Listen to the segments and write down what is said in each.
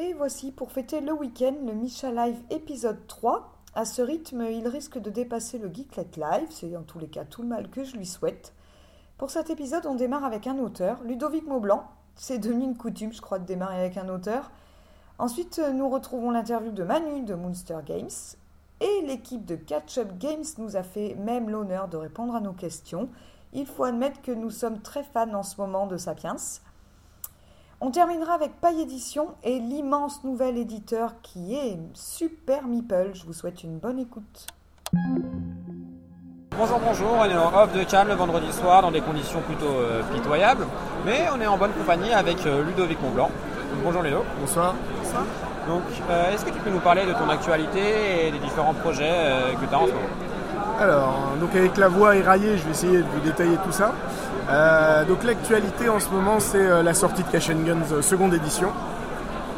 Et voici pour fêter le week-end le Micha Live épisode 3. À ce rythme, il risque de dépasser le Geeklet Live, c'est en tous les cas tout le mal que je lui souhaite. Pour cet épisode, on démarre avec un auteur, Ludovic Maublanc. C'est devenu une coutume, je crois, de démarrer avec un auteur. Ensuite, nous retrouvons l'interview de Manu de Monster Games. Et l'équipe de Catch Up Games nous a fait même l'honneur de répondre à nos questions. Il faut admettre que nous sommes très fans en ce moment de Sapiens. On terminera avec Paille Édition et l'immense nouvel éditeur qui est Super Meeple. Je vous souhaite une bonne écoute. Bonjour, bonjour, on est en off de Cannes le vendredi soir dans des conditions plutôt euh, pitoyables, mais on est en bonne compagnie avec euh, Ludovic Montblanc. Bonjour Ludo. Bonsoir. Donc, euh, est-ce que tu peux nous parler de ton actualité et des différents projets euh, que tu as en ce moment? Alors, donc avec la voix éraillée, je vais essayer de vous détailler tout ça. Euh, donc l'actualité en ce moment, c'est euh, la sortie de Cash Guns euh, seconde édition.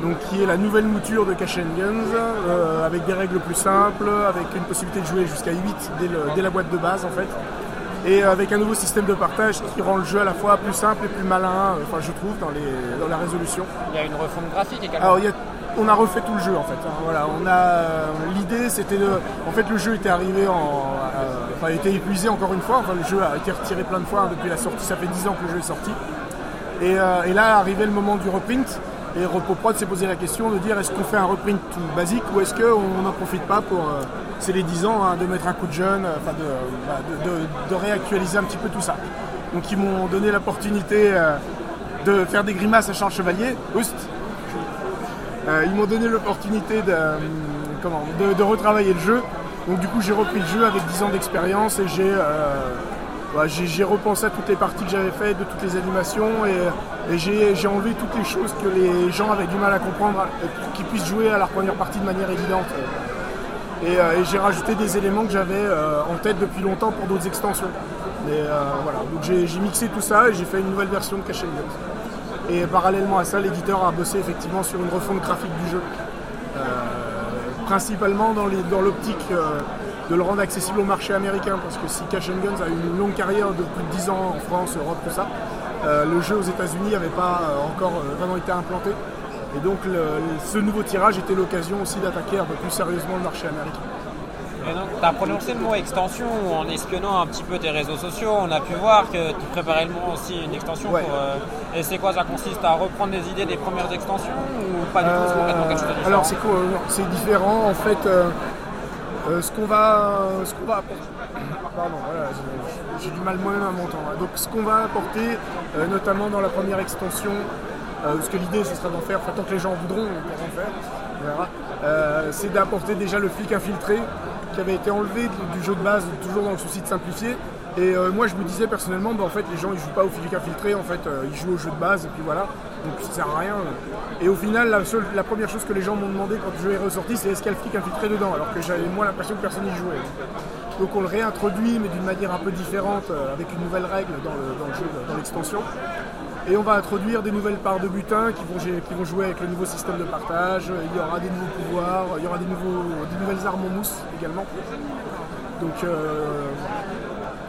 Donc qui est la nouvelle mouture de Cash Guns, euh, avec des règles plus simples, avec une possibilité de jouer jusqu'à 8 dès, le- dès la boîte de base en fait. Et avec un nouveau système de partage qui rend le jeu à la fois plus simple et plus malin, enfin je trouve, dans, les, dans la résolution. Il y a une refonte graphique également. Alors, il y a- on a refait tout le jeu en fait. Voilà, on a l'idée, c'était de, en fait, le jeu était arrivé en, euh, il était épuisé encore une fois. Le jeu a été retiré plein de fois hein, depuis la sortie. Ça fait 10 ans que le jeu est sorti. Et, euh, là, arrivé le moment du reprint. Et RepoProd s'est posé la question de dire est-ce qu'on fait un reprint tout basique ou est-ce qu'on n'en profite pas pour, euh, c'est les 10 ans, hein, de mettre un coup de jeune, euh, bah, de- réactualiser un petit peu tout ça. Donc ils m'ont donné l'opportunité de faire des grimaces à Charles Chevalier. Ils m'ont donné l'opportunité de retravailler le jeu. Donc du coup j'ai repris le jeu avec 10 ans d'expérience et j'ai euh, ouais, j'ai- repensé à toutes les parties que j'avais faites, de toutes les animations et, j'ai enlevé toutes les choses que les gens avaient du mal à comprendre, qu'ils puissent jouer à leur première partie de manière évidente. Et, euh, et j'ai rajouté des éléments que j'avais euh, en tête depuis longtemps pour d'autres extensions. Donc j'ai mixé tout ça et j'ai fait une nouvelle version de Cash Guns. Et parallèlement à ça, l'éditeur a bossé effectivement sur une refonte graphique du jeu. Principalement dans l'optique euh, de le rendre accessible au marché américain, parce que si Cash and Guns a eu une longue carrière de plus de 10 ans en France, Europe, tout ça, euh, le jeu aux États-Unis n'avait pas euh, encore vraiment été implanté. Et donc ce nouveau tirage était l'occasion aussi d'attaquer un peu plus sérieusement le marché américain. Et donc, tu as prononcé le mot extension en espionnant un petit peu tes réseaux sociaux. On a pu voir que tu préparais le mot aussi une extension. Ouais. Pour, euh, et c'est quoi Ça consiste à reprendre des idées des premières extensions ou pas du tout C'est complètement quelque chose de différent alors c'est quoi non, C'est différent en fait. euh, euh, ce qu'on va, ce qu'on va apporter. Pardon, voilà, j'ai- j'ai du mal moi-même à m'entendre. Donc ce qu'on va apporter, euh, notamment dans la première extension, euh, parce que l'idée ce sera d'en faire, enfin, tant que les gens voudront, on pourra en faire. on verra. Euh, c'est d'apporter déjà le flic infiltré qui avait été enlevé du, jeu de base, toujours dans le souci de simplifier. Et euh, moi je me disais personnellement, bah, en fait les gens ils jouent pas au flic infiltré, en fait euh, ils jouent au jeu de base et puis voilà, donc ça sert à rien. Et au final la, seule, la première chose que les gens m'ont demandé quand le jeu est ressorti c'est est-ce qu'il y a le flic infiltré dedans, alors que j'avais moi l'impression que personne n'y jouait. Donc on le réintroduit mais d'une manière un peu différente euh, avec une nouvelle règle dans le, dans le jeu, dans l'extension. Et on va introduire des nouvelles parts de butin qui vont, gé- qui vont jouer avec le nouveau système de partage. Il y aura des nouveaux pouvoirs, il y aura des, nouveaux, des nouvelles armes en mousse également. Donc euh,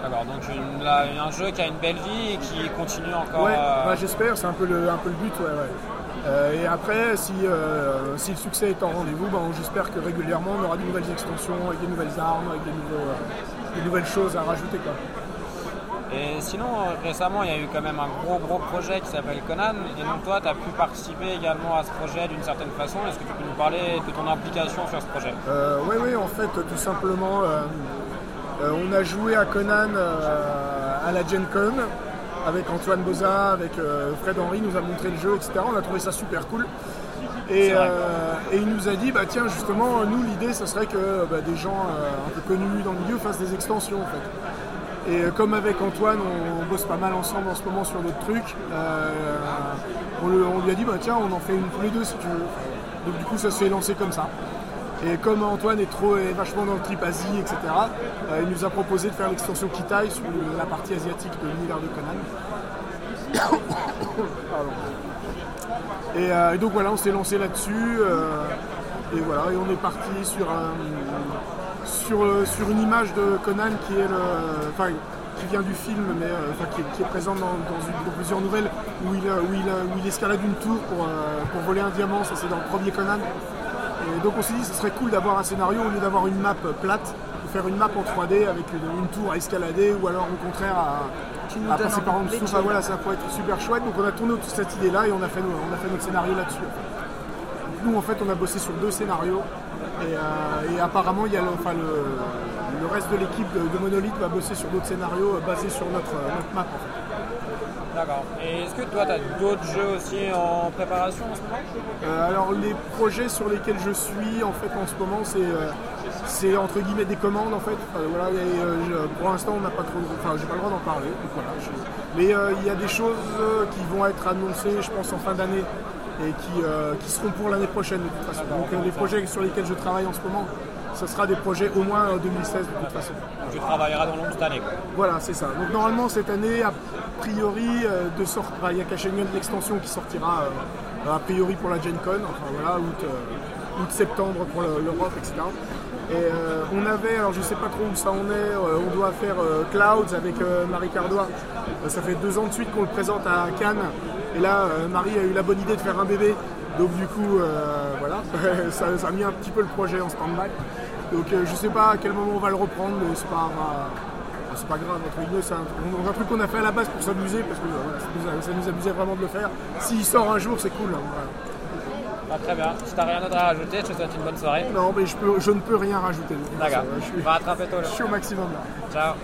Alors, donc une- là, un jeu qui a une belle vie et qui continue encore. ouais, à- bah, j'espère, c'est un peu le, un peu le but. Ouais, ouais. Euh, et après, si, euh, si le succès est en rendez-vous, ben, j'espère que régulièrement on aura de nouvelles extensions, avec des nouvelles armes, avec des, nouveaux, euh, des nouvelles choses à rajouter. Quoi. Et sinon, récemment, il y a eu quand même un gros gros projet qui s'appelle Conan. Et donc, toi, tu as pu participer également à ce projet d'une certaine façon. Est-ce que tu peux nous parler de ton implication sur ce projet? Euh, oui, oui, en fait, tout simplement, euh, euh, on a joué à Conan à la Gen Con avec Antoine Boza, avec Fred Henry, nous a montré le jeu, etc. On a trouvé ça super cool. Et, euh, et il nous a dit, bah tiens, justement, nous, l'idée, ça serait que bah, des gens euh, un peu connus dans le milieu fassent des extensions, en fait. Et euh, comme avec Antoine, on, on bosse pas mal ensemble en ce moment sur trucs, euh, on, le- on lui a dit, bah tiens, on en fait une tous les deux si tu veux. Donc du coup, ça s'est lancé comme ça. Et comme Antoine est trop est vachement dans le trip Asie, etc., il nous a proposé de faire l'extension Kitai sur la partie asiatique de l'univers de Conan. Pardon. Et, euh, et donc voilà, on s'est lancé là-dessus. euh, et voilà, et on est parti sur, sur, euh, sur une image de Conan qui est le, enfin, qui vient du film, mais qui, est, présent dans, plusieurs nouvelles, où il, où il, escalade une tour pour, pour voler un diamant, ça c'est dans le premier Conan. Et donc on s'est dit ce serait cool d'avoir un scénario au lieu d'avoir une map plate, de faire une map en 3D avec une, tour à escalader ou alors au contraire à, passer par en dessous. voilà, ça pourrait être super chouette. Donc on a tourné toute cette idée là et on a fait, on a fait notre scénario là-dessus. Nous en fait on a bossé sur deux scénarios et, euh, apparemment il y a le, le, reste de l'équipe de, Monolith va bosser sur d'autres scénarios euh, basés sur notre, notre map en fait. D'accord. Et est-ce que toi, tu as d'autres jeux aussi en préparation en ce moment? Euh, Alors, les projets sur lesquels je suis en fait en ce moment, c'est c'est entre guillemets des commandes en fait. voilà, pour l'instant, on n'a pas trop, enfin, j'ai pas le droit d'en parler. mais il y a des choses qui vont être annoncées, je pense, en fin d'année et qui, qui seront pour l'année prochaine de toute façon. Donc, les projets sur lesquels je travaille en ce moment, ce sera des projets au moins 2016 de toute façon. Tu travailleras dans l'ombre cette année. Voilà, c'est ça. Donc normalement cette année, a priori, euh, de sorte, bah, il y a de l'extension qui sortira euh, a priori pour la Gen Con, enfin voilà, août, euh, septembre pour l'Europe, etc. Et on avait, alors je sais pas trop où ça en est, on doit faire Clouds avec Marie Cardois. ça fait deux ans de suite qu'on le présente à Cannes. Et là, Marie a eu la bonne idée de faire un bébé. Donc du coup, voilà, ça, a mis un petit peu le projet en stand-by. Donc je je sais pas à quel moment on va le reprendre, mais c'est pas, c'est pas grave, c'est un, truc qu'on a fait à la base pour s'amuser, parce que ça, nous amusait vraiment de le faire. S'il sort un jour, c'est cool. Hein, ah, très bien. Si t'as rien d'autre à rajouter, je te souhaite une bonne soirée. Non, mais je, peux, je ne peux rien rajouter. D'accord. Je va rattraper toi. Je suis au maximum là. Ciao.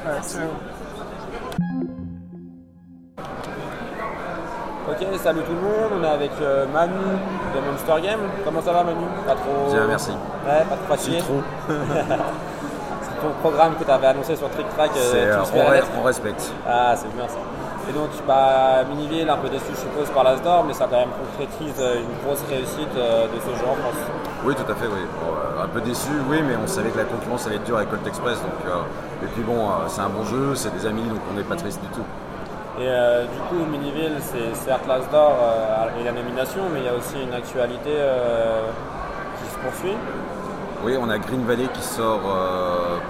Ok, salut tout le monde, on est avec euh, Manu de Monster Game. Comment ça va Manu? Pas trop. Bien, merci. Ouais, pas trop fatigué? trop. c'est ton programme que tu avais annoncé sur Trick Track. Euh, on, on, respecte. Ah, c'est bien ça. Et donc, bah, Miniville, un peu déçu, je suppose, par l'Asdor, mais ça quand même concrétise euh, une grosse réussite de ce jeu en France. Oui, tout à fait, oui. un peu déçu, oui, mais on savait que la concurrence allait être dure avec Colt Express. Donc, et puis bon, c'est un bon jeu, c'est des amis, donc on n'est pas triste du tout. Et euh, du coup, Miniville, c'est certes l'As d'or euh, et la nomination, mais il y a aussi une actualité euh, qui se poursuit. Oui, on a Green Valley qui sort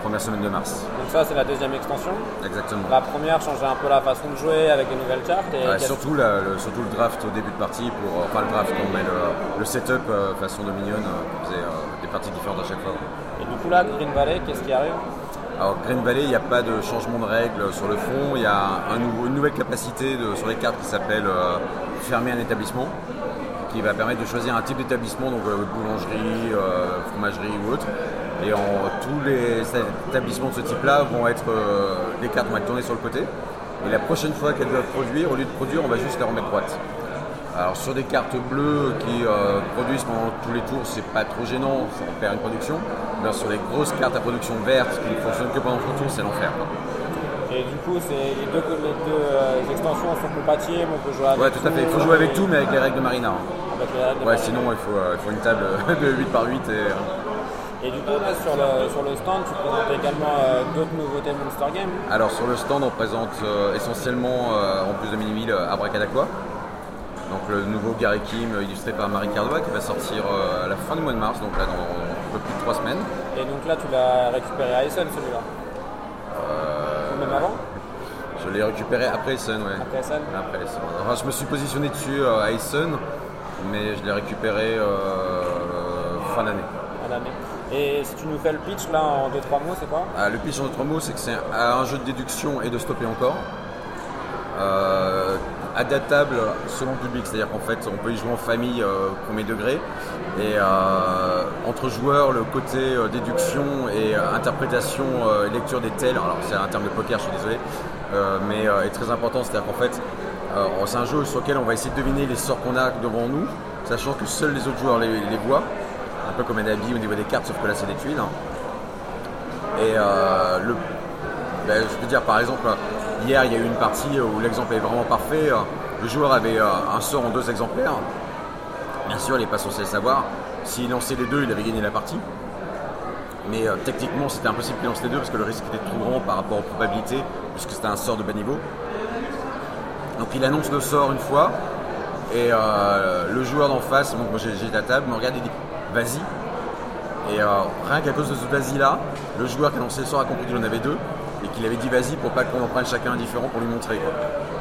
première semaine de mars. Donc ça, c'est la deuxième extension. Exactement. La première changeait un peu la façon de jouer avec des nouvelles cartes. Et surtout, le, surtout le draft au début de partie, pour, enfin le draft, mais le, setup façon Dominion, qui faisait des parties différentes à chaque fois. Et du coup là, Green Valley, qu'est-ce qui arrive? Alors Green Valley, il n'y a pas de changement de règles sur le fond. Il y a une nouvelle capacité sur les cartes qui s'appelle euh, fermer un établissement, qui va permettre de choisir un type d'établissement, donc euh, boulangerie, euh, fromagerie ou autre. Et tous les établissements de ce type-là vont être les cartes vont être tournées sur le côté. Et la prochaine fois qu'elles doivent produire, au lieu de produire, on va juste les remettre droite. Alors sur des cartes bleues qui euh, produisent pendant tous les tours, c'est pas trop gênant, ça perd une production. Mais sur les grosses cartes à production verte qui ne fonctionnent que pendant le tour, c'est l'enfer. Et du coup, les deux, les deux euh, extensions sont compatibles, on peut jouer avec Ouais, tout à fait. Il faut jouer avec tout, mais avec les règles de Marina. Hein. ouais, sinon il faut, euh, il faut, une table de 8 par 8 et. Et du coup, sur, le, sur le stand, tu présentes également d'autres nouveautés Monster Game Alors, sur le stand, on présente essentiellement, en plus de Minimil, Abracadaqua, donc le nouveau Gary Kim illustré par Marie Cardois qui va sortir euh, à la fin du mois de mars, donc là dans un peu plus de trois semaines. Et donc là tu l'as récupéré à Essen celui-là euh, Même avant Je l'ai récupéré après Essen, ouais. Après Essen Après Essen. Enfin, je me suis positionné dessus euh, à Essen, mais je l'ai récupéré fin d'année. Fin d'année. Et si tu nous fais le pitch là en 2-3 mots, c'est quoi? Ah, Le pitch en 2-3 mots, c'est que c'est un, jeu de déduction et de stopper encore adaptable selon le public. C'est-à-dire qu'en fait, on peut y jouer en famille euh, premier degré. Et euh, entre joueurs, le côté euh, déduction et interprétation, lecture des tels, alors c'est un terme de poker, je suis désolé, mais est très important. C'est-à-dire qu'en fait, c'est un jeu sur lequel on va essayer de deviner les sorts qu'on a devant nous, sachant que seuls les autres joueurs les, voient. Un peu comme un habit au niveau des cartes, sauf que là c'est des tuiles. Hein. Et le, ben, je peux dire par exemple, Hier, il y a eu une partie où l'exemple est vraiment parfait. Le joueur avait euh, un sort en deux exemplaires. Bien sûr, il n'est pas censé le savoir. S'il lançait les deux, il avait gagné la partie. Mais euh, techniquement, c'était impossible qu'il lance les deux parce que le risque était trop grand par rapport aux probabilités, puisque c'était un sort de bas niveau. Donc il annonce le sort une fois, et euh, le joueur d'en face, moi j'ai la table, me regarde et dit vas-y. Et rien qu'à cause de ce vas-y là, le joueur qui a lancé le sort a compris qu'il en avait deux, qu'il avait dit vas-y pour pas qu'on en prenne chacun un différent pour lui montrer.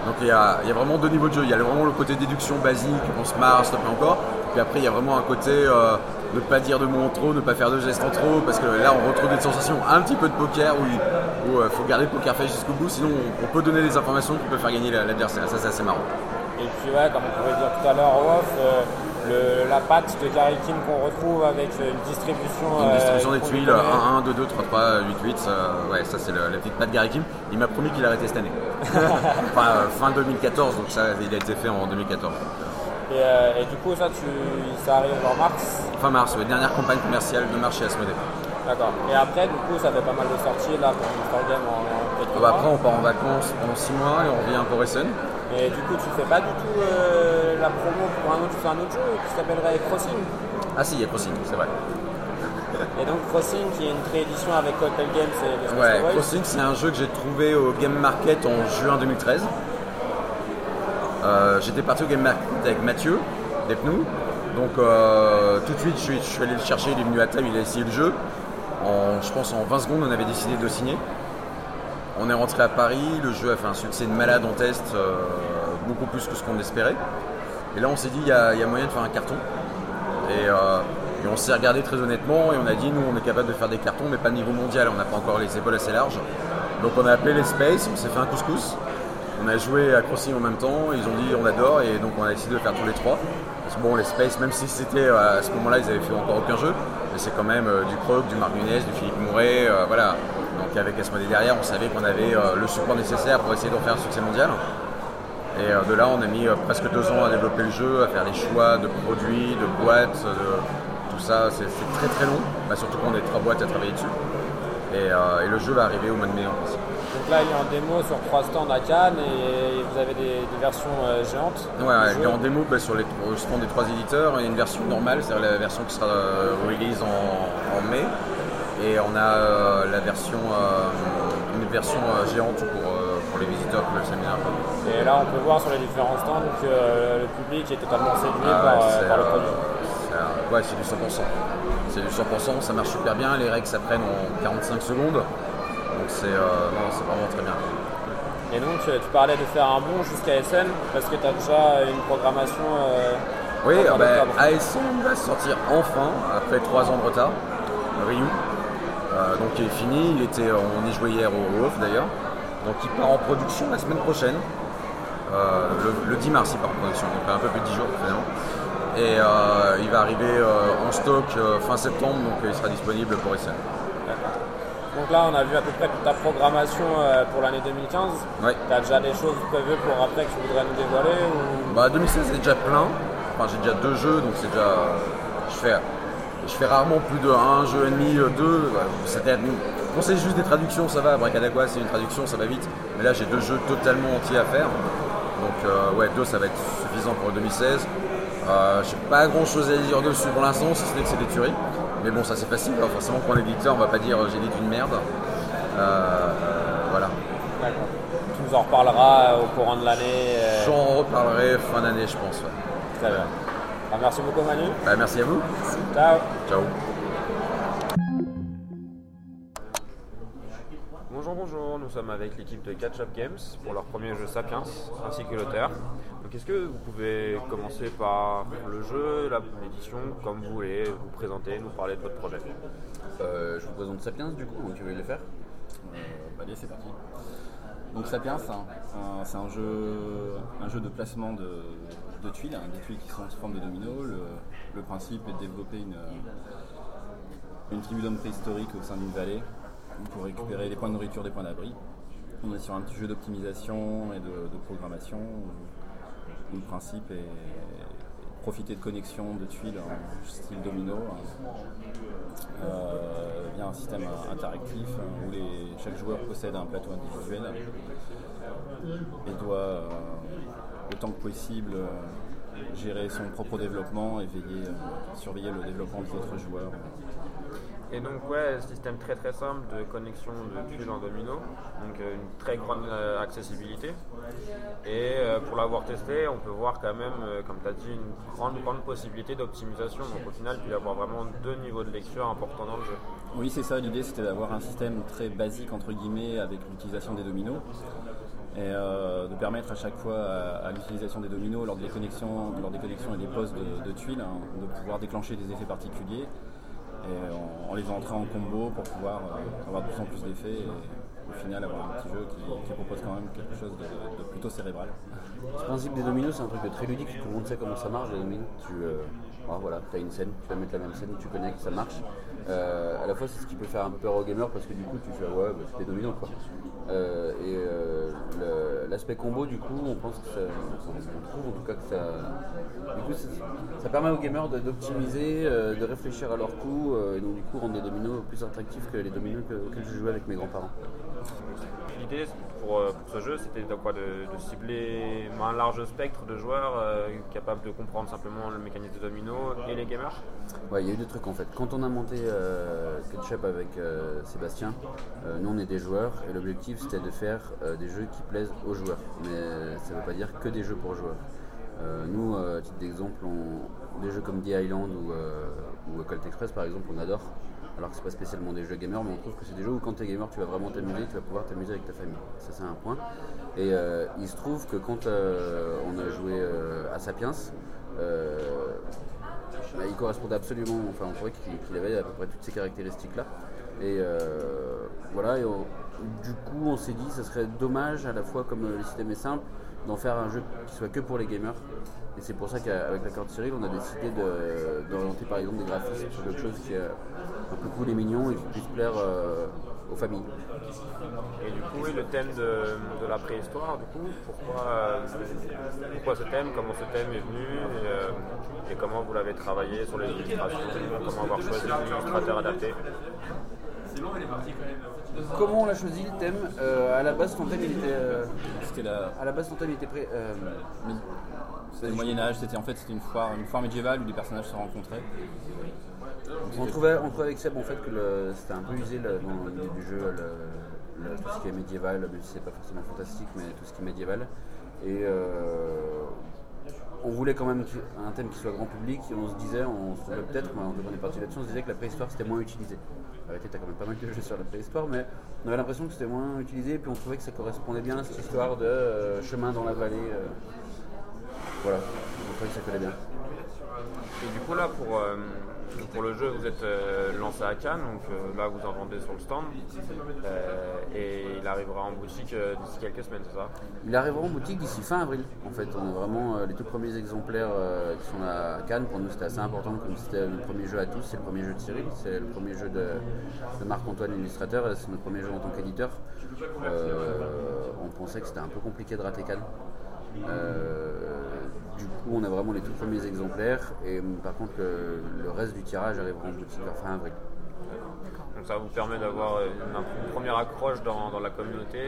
Donc il y, a, il vraiment deux niveaux de jeu. Il y a vraiment le côté déduction basique, on se marre, stop et encore. Puis après il y a vraiment un côté euh, ne pas dire de mots en trop, ne pas faire de gestes en trop, parce que là on retrouve des sensations un petit peu de poker où il faut garder le poker face jusqu'au bout, sinon on, peut donner des informations qui peuvent faire gagner l'adversaire. Ça c'est assez marrant. Et puis comme on pouvait dire tout à l'heure off, euh, le, la patte de Gary Kim qu'on retrouve avec une distribution. Une distribution des tuiles, 1, 1, 2, 2, 3, 3, 8, 8. ouais, ça c'est la petite patte Gary Kim. Il m'a promis qu'il arrêtait cette année. enfin, euh, fin 2014, donc ça il a été fait en 2014. Et, euh, et, du coup, ça, tu, ça arrive en mars Fin mars, oui, dernière campagne commerciale de marché à Asmodée. D'accord. Et après, du coup, ça fait pas mal de sorties là pour Game en, en bah Après, on part en vacances pendant 6 mois et on revient pour Essen. Et du coup, tu fais pas du tout euh, la promo pour un autre, tu fais un autre jeu qui s'appellerait Crossing? Ah si, il y a Crossing, c'est vrai. Et donc Crossing qui est une réédition avec Hotel Games et Ouais, Crossing c'est un jeu que j'ai trouvé au Game Market en juin 2013. Euh, J'étais parti au Game Market avec Mathieu Depnou. Donc euh, tout de suite je suis, je suis, allé le chercher, il est venu à table, il a essayé le jeu. En, je pense en 20 secondes on avait décidé de le signer. On est rentré à Paris, le jeu a fait un succès de malade en test, euh, beaucoup plus que ce qu'on espérait. Et là on s'est dit il y, a moyen de faire un carton. Et, euh, et on s'est regardé très honnêtement et on a dit nous on est capable de faire des cartons mais pas niveau mondial, on n'a pas encore les épaules assez larges. Donc on a appelé les Space, on s'est fait un couscous. On a joué à Crossing en même temps, ils ont dit on adore et donc on a décidé de faire tous les trois. Parce que bon les Space, même si c'était à ce moment-là ils avaient fait encore aucun jeu, mais c'est quand même euh, du Croc, du Marc du Philippe Mouret, euh, voilà. Donc avec Asmodée derrière, on savait qu'on avait euh, le support nécessaire pour essayer d'en faire un succès mondial. Et de là, on a mis presque deux ans à développer le jeu, à faire les choix de produits, de boîtes, de tout ça. C'est très très long, bah, surtout qu'on a trois boîtes à travailler dessus. Et, et, le jeu va arriver au mois de mai en principe. Donc là, il est en démo sur trois stands à Cannes et vous avez des, des versions euh, géantes Ouais, ouais il est en démo bah, sur les stands des trois éditeurs. Il y a une version normale, c'est-à-dire la version qui sera euh, release en, en, mai. Et on a euh, la version, une version géante pour, pour, les visiteurs qui veulent s'amuser Et là, on peut voir sur les différents stands que le public est totalement séduit ah, par, le produit. Ouais, c'est du 100%. C'est du 100%, ça marche super bien. Les règles s'apprennent en 45 secondes. Donc c'est euh, vraiment très bien. Et donc tu parlais de faire un bond jusqu'à SN parce que tu as déjà une programmation. Euh, oui, ben, ASN va sortir enfin après trois ans de retard. Ryu. Euh, donc il est fini, il était, on y jouait hier au off d'ailleurs. Donc il part en production la semaine prochaine. Euh, le, le, 10 mars il part en production, donc un peu plus de 10 jours finalement. Et euh, il va arriver en stock fin septembre, donc il sera disponible pour SN. Donc là, on a vu à peu près toute ta programmation euh, pour l'année 2015. Ouais. Tu as déjà des choses prévues pour après que tu voudrais nous dévoiler ou... Bah 2016 c'est déjà plein. Enfin j'ai déjà deux jeux donc c'est déjà. Je fais, je fais rarement plus de un jeu et demi, euh, deux. Quand c'est juste des traductions, ça va. Bracadaqua c'est une traduction, ça va vite. Mais là j'ai deux jeux totalement entiers à faire. Donc euh, ouais, deux ça va être suffisant pour 2016. Euh, je n'ai pas grand chose à dire dessus pour l'instant, si ce n'est que c'est des tueries. Mais bon, ça c'est facile, hein. forcément pour l'éditeur, on va pas dire j'ai dit une merde. Euh, voilà. Tu nous en reparleras au courant de l'année euh... J'en reparlerai fin d'année, je pense. Ouais. Très bien. Ah, merci beaucoup, Manu. Bah, merci à vous. Ciao. Ciao. Bonjour, bonjour, nous sommes avec l'équipe de Catch Up Games pour leur premier jeu Sapiens ainsi que l'auteur. Donc est-ce que vous pouvez commencer par le jeu, l'édition, comme vous voulez, vous présenter, nous parler de votre projet? Euh, Je vous présente Sapiens du coup, tu veux le faire euh, bah, Allez, c'est parti. Donc Sapiens, hein, c'est un jeu, un jeu de placement de, de tuiles, hein, des tuiles qui sont sous forme de domino. Le, principe est de développer une, une tribu d'hommes préhistoriques au sein d'une vallée pour récupérer des points de nourriture, des points d'abri. On est sur un petit jeu d'optimisation et de, programmation où, le principe est profiter de connexions de tuiles en style domino euh, via un système interactif où chaque joueur possède un plateau individuel et doit euh, autant que possible gérer son propre développement et veiller, euh, surveiller le développement des autres joueurs Et donc ouais, système très très simple de connexion de tuiles en domino, donc euh, une très grande euh, accessibilité. Et euh, pour l'avoir testé, on peut voir quand même, euh, comme tu as dit, une grande grande possibilité d'optimisation. Donc au final, tu vas avoir vraiment deux niveaux de lecture importants dans le jeu. Oui, c'est ça. L'idée, c'était d'avoir un système très basique entre guillemets avec l'utilisation des dominos et euh, de permettre à chaque fois à, à l'utilisation des dominos lors des connexions, lors des connexions et des postes de, tuiles, hein, de pouvoir déclencher des effets particuliers et en, en les entrant en combo pour pouvoir euh, avoir de plus en plus d'effets et au final avoir un petit jeu qui, propose quand même quelque chose de, plutôt cérébral. Le principe des dominos, c'est un truc très ludique. Tout le monde sait comment ça marche. Tu euh, ah, as une scène, tu vas mettre la même scène, tu connectes, ça marche. Euh, à la fois, c'est ce qui peut faire un peu peur aux gamers parce que du coup, tu fais ouais, bah, c'est des dominos quoi. Euh, et euh, l'aspect combo, du coup, on pense que ça, on trouve en tout cas que ça, du coup, ça, ça permet aux gamers d'optimiser, euh, de réfléchir à leur coup, euh, et donc du coup rendre les dominos plus attractifs que les dominos que- auxquels je jouais avec mes grands-parents. L'idée pour, pour ce jeu, c'était de, de, cibler un large spectre de joueurs capables de comprendre simplement le mécanisme de domino et les gamers? Ouais, il y a eu deux trucs en fait. Quand on a monté euh, Ketchup avec euh, Sébastien, euh, nous on est des joueurs et l'objectif c'était de faire des jeux qui plaisent aux joueurs. Mais ça veut pas dire que des jeux pour joueurs. Nous, à titre d'exemple, on- des jeux comme The Island ou, ou Express par exemple, on adore. Alors que c'est pas spécialement des jeux gamers, mais on trouve que c'est des jeux où quand t'es gamer, tu vas vraiment t'amuser, tu vas pouvoir t'amuser avec ta famille. Ça c'est un point. Et il se trouve que quand on a joué à Sapiens, bah, il correspondait absolument, enfin on trouvait qu'il avait à peu près toutes ces caractéristiques-là. Et euh, voilà, du coup on s'est dit ce serait dommage à la fois comme le système est simple, d'en faire un jeu qui soit que pour les gamers. Et c'est pour ça qu'avec l'accord de Cyril, on a décidé d'orienter par exemple des graphismes sur quelque chose qui est un peu cool et mignon et qui puisse plaire euh, aux familles. Et du coup, oui, le thème de, de la préhistoire, du coup, pourquoi, euh, pourquoi ce thème, comment ce thème est venu et, euh, et comment vous l'avez travaillé sur les illustrations, comment avoir choisi l'illustrateur adapté? Comment on a choisi le thème Euh, À la base, ton thème il était, euh, C'était la, à la base, ton thème il était prêt. euh, c'était le Moyen Âge. C'était en fait c'était une foire, une foire médiévale où des personnages se rencontraient. On trouvait, on trouvait avec Seb en fait que le- c'était un peu usé le- dans l'idée du jeu, le- le- tout ce qui est médiéval, même si c'est pas forcément fantastique, mais tout ce qui est médiéval. Et euh, on voulait quand même un thème qui soit grand public, et on se disait, on se trouvait peut-être, on est parti là-dessus, on se disait que la préhistoire c'était moins utilisé. En réalité, t'as quand même pas mal de jeux sur la préhistoire, mais on avait l'impression que c'était moins utilisé, et puis on trouvait que ça correspondait bien à cette histoire de euh, chemin dans la vallée. euh. voilà, on trouvait que ça collait bien. Et du coup, là, pour, euh, pour le jeu, vous êtes euh, lancé à Cannes, donc euh, là, vous en vendez sur le stand, euh, et il arrivera en boutique d'ici quelques semaines, c'est ça? Il arrivera en boutique d'ici fin avril. En fait, on a vraiment les tout premiers exemplaires qui sont à Cannes. Pour nous, c'était assez important, comme c'était le premier jeu à tous. C'est le premier jeu de Cyril, c'est le premier jeu de, de Marc-Antoine, illustrateur. C'est notre premier jeu en tant qu'éditeur. On pensait que c'était un peu compliqué de rater Cannes. Du coup, on a vraiment les tout premiers exemplaires. Et euh, par contre, le, le reste du tirage arrivera en boutique vers fin avril. Donc ça vous permet d'avoir une, une première accroche dans, dans la communauté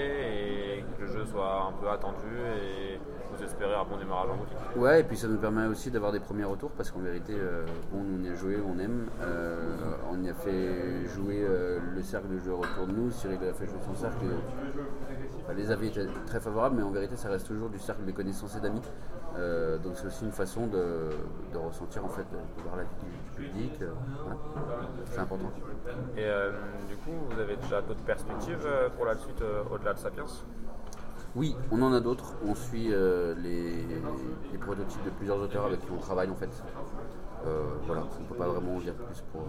et que le jeu soit un peu attendu et vous espérez un bon démarrage en boutique. Ouais, et puis ça nous permet aussi d'avoir des premiers retours parce qu'en vérité, euh, bon, on y a joué, on aime. Euh, on y a fait jouer euh, le cercle de joueurs autour de nous. Cyril a fait jouer son cercle. Enfin, les avis étaient très favorables, mais en vérité, ça reste toujours du cercle de connaissances et d'amis. Euh, donc c'est aussi une façon de, de ressentir en fait, de voir la vie du, public. euh, voilà. C'est important. Et euh, du coup, vous avez déjà d'autres perspectives pour la suite au-delà de Sapiens? Oui, on en a d'autres. On suit les, les prototypes de plusieurs auteurs avec qui on travaille en fait. Voilà, on ne peut pas vraiment en dire plus pour,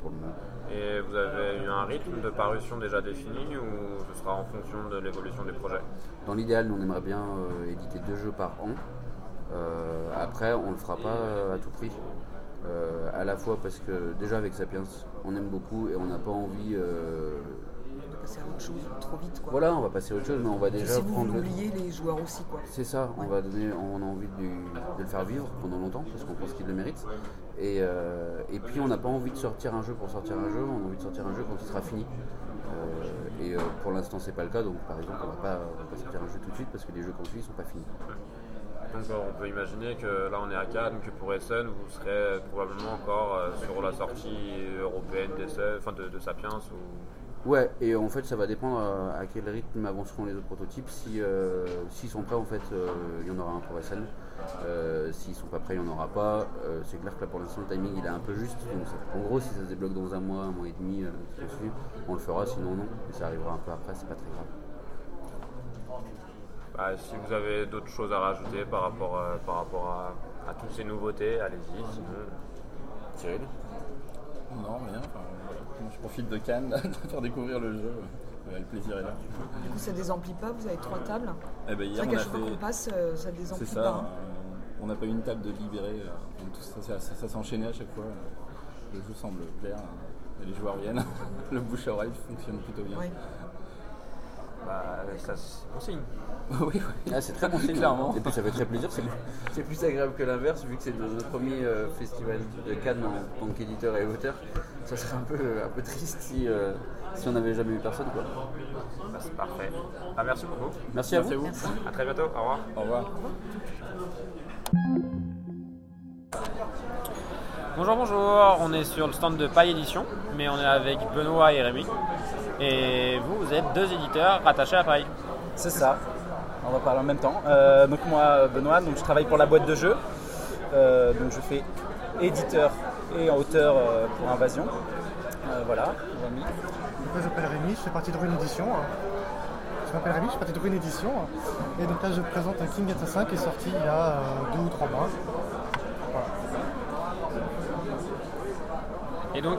pour le moment. Et vous avez eu un rythme de parution déjà défini ou ce sera en fonction de l'évolution des projets? Dans l'idéal, on aimerait bien éditer deux jeux par an. Euh, après, on ne le fera pas euh, à tout prix. Euh, à la fois parce que déjà avec Sapiens, on aime beaucoup et on n'a pas envie. passer à autre chose trop vite quoi. Voilà, on va passer à autre chose, mais on va déjà si vous prendre le. l'oubliez, les joueurs aussi quoi. C'est ça, on va donner, on a envie de, le faire vivre pendant longtemps parce qu'on pense qu'il le mérite. Et, euh, et puis on n'a pas envie de sortir un jeu pour sortir un jeu, on a envie de sortir un jeu quand il sera fini. Euh, et euh, pour l'instant c'est pas le cas, donc par exemple on va pas, on va pas sortir un jeu tout de suite parce que les jeux qu'on suit sont pas finis. Euh, on peut imaginer que là on est à Cannes, que pour Essen vous serez probablement encore euh, sur la sortie européenne enfin de, Sapiens ou... Ouais, et en fait, ça va dépendre à, à quel rythme avanceront les autres prototypes. Si, euh, s'ils sont prêts, en fait, euh, il y en aura un pour SN. Euh, s'ils sont pas prêts, il n'y en aura pas. Euh, c'est clair que là, pour l'instant, le timing, il est un peu juste. En gros, si ça se débloque dans un mois, un mois et demi, euh, on le fera. Sinon, non. Et ça arrivera un peu après, c'est pas très grave. Bah, si vous avez d'autres choses à rajouter par rapport, euh, par rapport à, à toutes ces nouveautés, allez-y. Sinon, Cyril Non, rien. enfin, voilà. Moi, je profite de Cannes de faire découvrir le jeu. Ouais, le plaisir est là. Du coup, ça désemplit pas, vous avez trois tables. Eh ben, C'est hier, vrai on qu'à a chaque fois fait. qu'on passe, euh, ça C'est désemplit ça. pas. hein. euh, on n'a pas eu une table de libéré. euh, donc tout ça, ça, ça- ça s'est enchaîné à chaque fois. euh, Le jeu semble plaire. euh, et les joueurs viennent. le bouche à oreille fonctionne plutôt bien. Ouais. Bah, ça c'est bon signe. oui, oui. Ah, c'est très bon signe. Clairement. Et puis ça fait très plaisir. C'est, c'est plus agréable que l'inverse, vu que c'est notre premier euh, festival de Cannes en tant qu'éditeur et auteur. Ça serait un peu, un peu triste si, euh, si on n'avait jamais eu personne. Quoi. Bah, c'est parfait. Ah, merci beaucoup. Merci à à vous. vous. À très bientôt. Au revoir. Au revoir. Bonjour, bonjour. On est sur le stand de Paille Édition, mais on est avec Benoît et Rémi. Et vous, vous êtes deux éditeurs rattachés à Paille. C'est ça. On va parler en même temps. Euh, donc moi, Benoît, donc je travaille pour la boîte de jeu. Euh, donc je fais éditeur et auteur euh, pour Invasion. Euh, voilà. Rémi. Je m'appelle Rémi, je fais partie de Rune Édition. Je m'appelle Rémi, je fais partie de Rune Édition. Et donc là, je présente un King 5 qui est sorti il y a deux ou trois mois. Voilà. Et donc,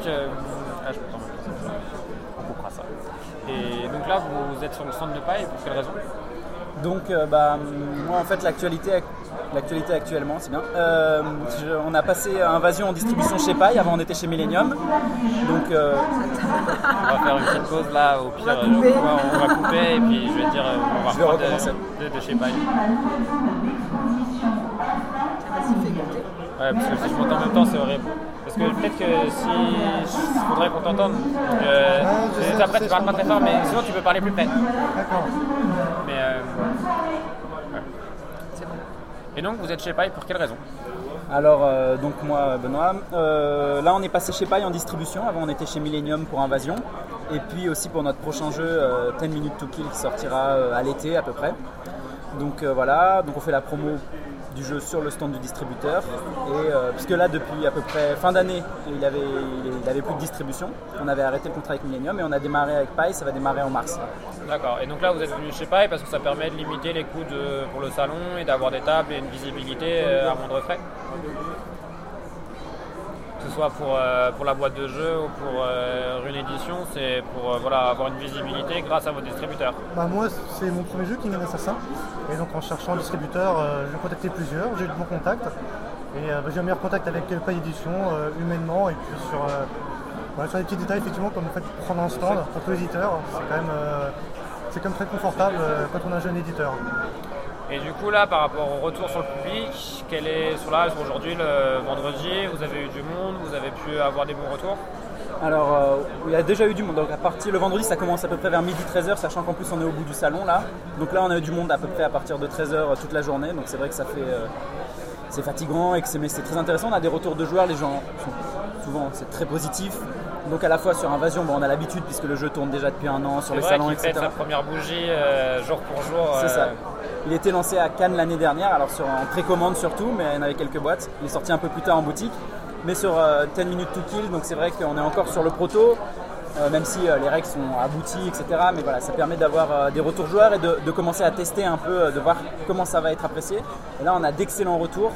Et donc là, vous êtes sur le stand de Paille, pour quelle raison? Donc euh, bah, moi en fait l'actualité l'actualité actuellement c'est bien. Euh, je- on a passé Invasion en distribution chez Paille, avant on était chez Millennium. Donc euh, On va faire une petite pause là, au pire, va euh, couper. on va- on va couper et puis je vais dire, euh, on va Je reprendre recommencer. de, de, de chez Paille. Ouais, parce que si je m'entends en même temps, c'est horrible. Parce que peut-être que si. Il faudrait qu'on t'entende. Euh, je après, tu parles pas très fort, mais sinon, tu peux parler plus près. D'accord. Mais. euh, ouais. Et donc, vous êtes chez Paille pour quelle raison? Alors, euh, donc moi, Benoît, euh, là on est passé chez Paille en distribution. Avant, on était chez Millennium pour Invasion. Et puis aussi pour notre prochain jeu, euh, 10 Minutes to Kill, qui sortira euh, à l'été à peu près. Donc euh, voilà, donc on fait la promo du jeu sur le stand du distributeur. Et euh, puisque là, depuis à peu près fin d'année, il avait, il avait plus de distribution. On avait arrêté le contrat avec Millennium et on a démarré avec Paille. Ça va démarrer en mars. D'accord. Et donc là, vous êtes venu chez Paille parce que ça permet de limiter les coûts de- pour le salon et d'avoir des tables et une visibilité euh, à moindre frais ce soit pour, euh, pour la boîte de jeu ou pour euh, Rune Édition, c'est pour euh, voilà, avoir une visibilité grâce à vos distributeurs. Bah, moi, c'est mon premier jeu, King Assassin. Et donc, en cherchant un distributeur, j'ai contacté plusieurs, j'ai eu de bons contacts. Et bah, j'ai un meilleur contact avec Édition, euh, humainement, et puis sur, voilà, sur les petits détails, effectivement, comme le fait de prendre un stand entre éditeurs, c'est quand même. c'est quand même très confortable quand on est un jeune éditeur. Et du coup, là, par rapport au retour sur le public, quel est sur là, aujourd'hui, le vendredi, vous avez eu du monde, vous avez pu avoir des bons retours? Alors, euh, il y a déjà eu du monde. Donc, à partir le vendredi, ça commence à peu près vers midi 13h, sachant qu'en plus, on est au bout du salon là. Donc là, on a eu du monde à peu près à partir de 13h toute la journée. Donc, c'est vrai que ça fait. euh, c'est fatigant et que c'est, mais c'est très intéressant. On a des retours de joueurs, les gens souvent c'est très positif. Donc à la fois sur Invasion, bon, on a l'habitude puisque le jeu tourne déjà depuis un an sur les vrai salons, etc. sa première bougie euh, jour pour jour. C'est euh, ça. Il était lancé à Cannes l'année dernière, alors sur, en précommande surtout, mais il y en avait quelques boîtes. Il est sorti un peu plus tard en boutique. Mais sur euh, 10 minutes to kill, donc c'est vrai qu'on est encore sur le proto, euh, même si euh, les règles sont abouties, etc. Mais voilà, ça permet d'avoir euh, des retours joueurs et de, de commencer à tester un peu, euh, de voir comment ça va être apprécié. Et là, on a d'excellents retours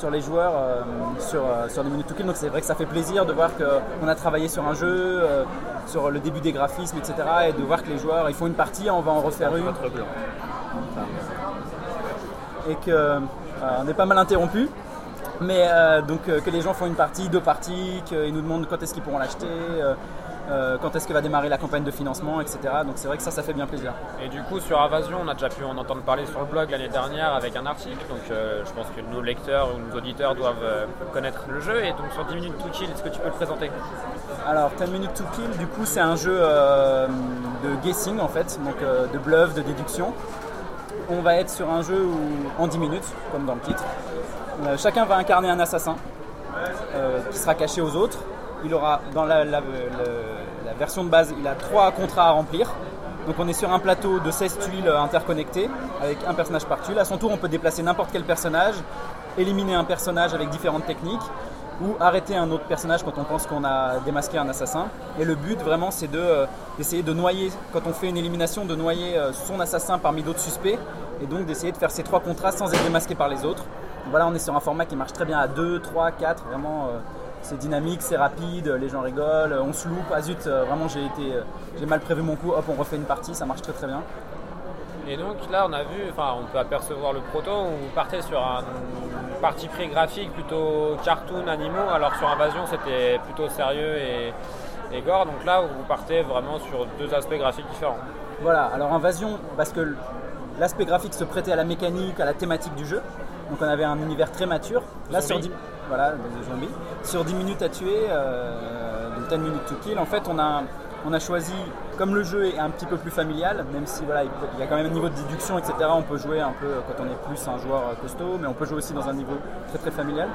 sur les joueurs euh, sur, euh, sur des minutes to kill. Donc c'est vrai que ça fait plaisir de voir qu'on a travaillé sur un jeu, euh, sur le début des graphismes, etc. Et de voir que les joueurs, ils font une partie, on va en refaire une. Et que euh, on est pas mal interrompu. Mais donc que les gens font une partie, deux parties, qu'ils nous demandent quand est-ce qu'ils pourront l'acheter, euh, quand est-ce que va démarrer la campagne de financement, etc. Donc c'est vrai que ça, ça fait bien plaisir. Et du coup, sur Invasion, on a déjà pu en entendre parler sur le blog l'année dernière avec un article. Donc, euh, je pense que nos lecteurs ou nos auditeurs doivent euh, connaître le jeu. Et donc, sur 10 minutes to kill, est-ce que tu peux le présenter? Alors 10 minutes to kill, du coup c'est un jeu de guessing en fait, donc de bluff, de déduction. on va être sur un jeu où, en 10 minutes, comme dans le titre. Chacun va incarner un assassin qui sera caché aux autres. Il aura, dans la, la- le- la version de base, il a trois contrats à remplir. Donc on est sur un plateau de 16 tuiles interconnectées avec un personnage par tuile. À son tour, on peut déplacer n'importe quel personnage, éliminer un personnage avec différentes techniques ou arrêter un autre personnage quand on pense qu'on a démasqué un assassin. Et le but vraiment c'est de, euh, d'essayer de noyer, quand on fait une élimination, de noyer euh, son assassin parmi d'autres suspects et donc d'essayer de faire ces trois contrats sans être démasqué par les autres. Donc voilà, on est sur un format qui marche très bien à 2, 3, 4, vraiment euh, c'est dynamique, c'est rapide, les gens rigolent, on se loupe, ah zut, euh, vraiment j'ai été, euh, j'ai mal prévu mon coup, hop on refait une partie, ça marche très très bien. Et donc là, on a vu, enfin, on peut apercevoir le proto où vous partez sur un parti pris graphique plutôt cartoon, animaux, alors sur Invasion, c'était plutôt sérieux et, et gore. Donc là, vous partez vraiment sur deux aspects graphiques différents. Voilà, alors Invasion, parce que l'aspect graphique se prêtait à la mécanique, à la thématique du jeu. Donc on avait un univers très mature. Là, sur Zombies. 10, voilà, zombies. Sur 10 minutes à tuer, euh, donc 10 minutes to kill, en fait, on a, choisi, comme le jeu est un petit peu plus familial, même si voilà, il y a quand même un niveau de déduction, etc. On peut jouer un peu quand on est plus un joueur euh, costaud, mais on peut jouer aussi dans un niveau très très familial.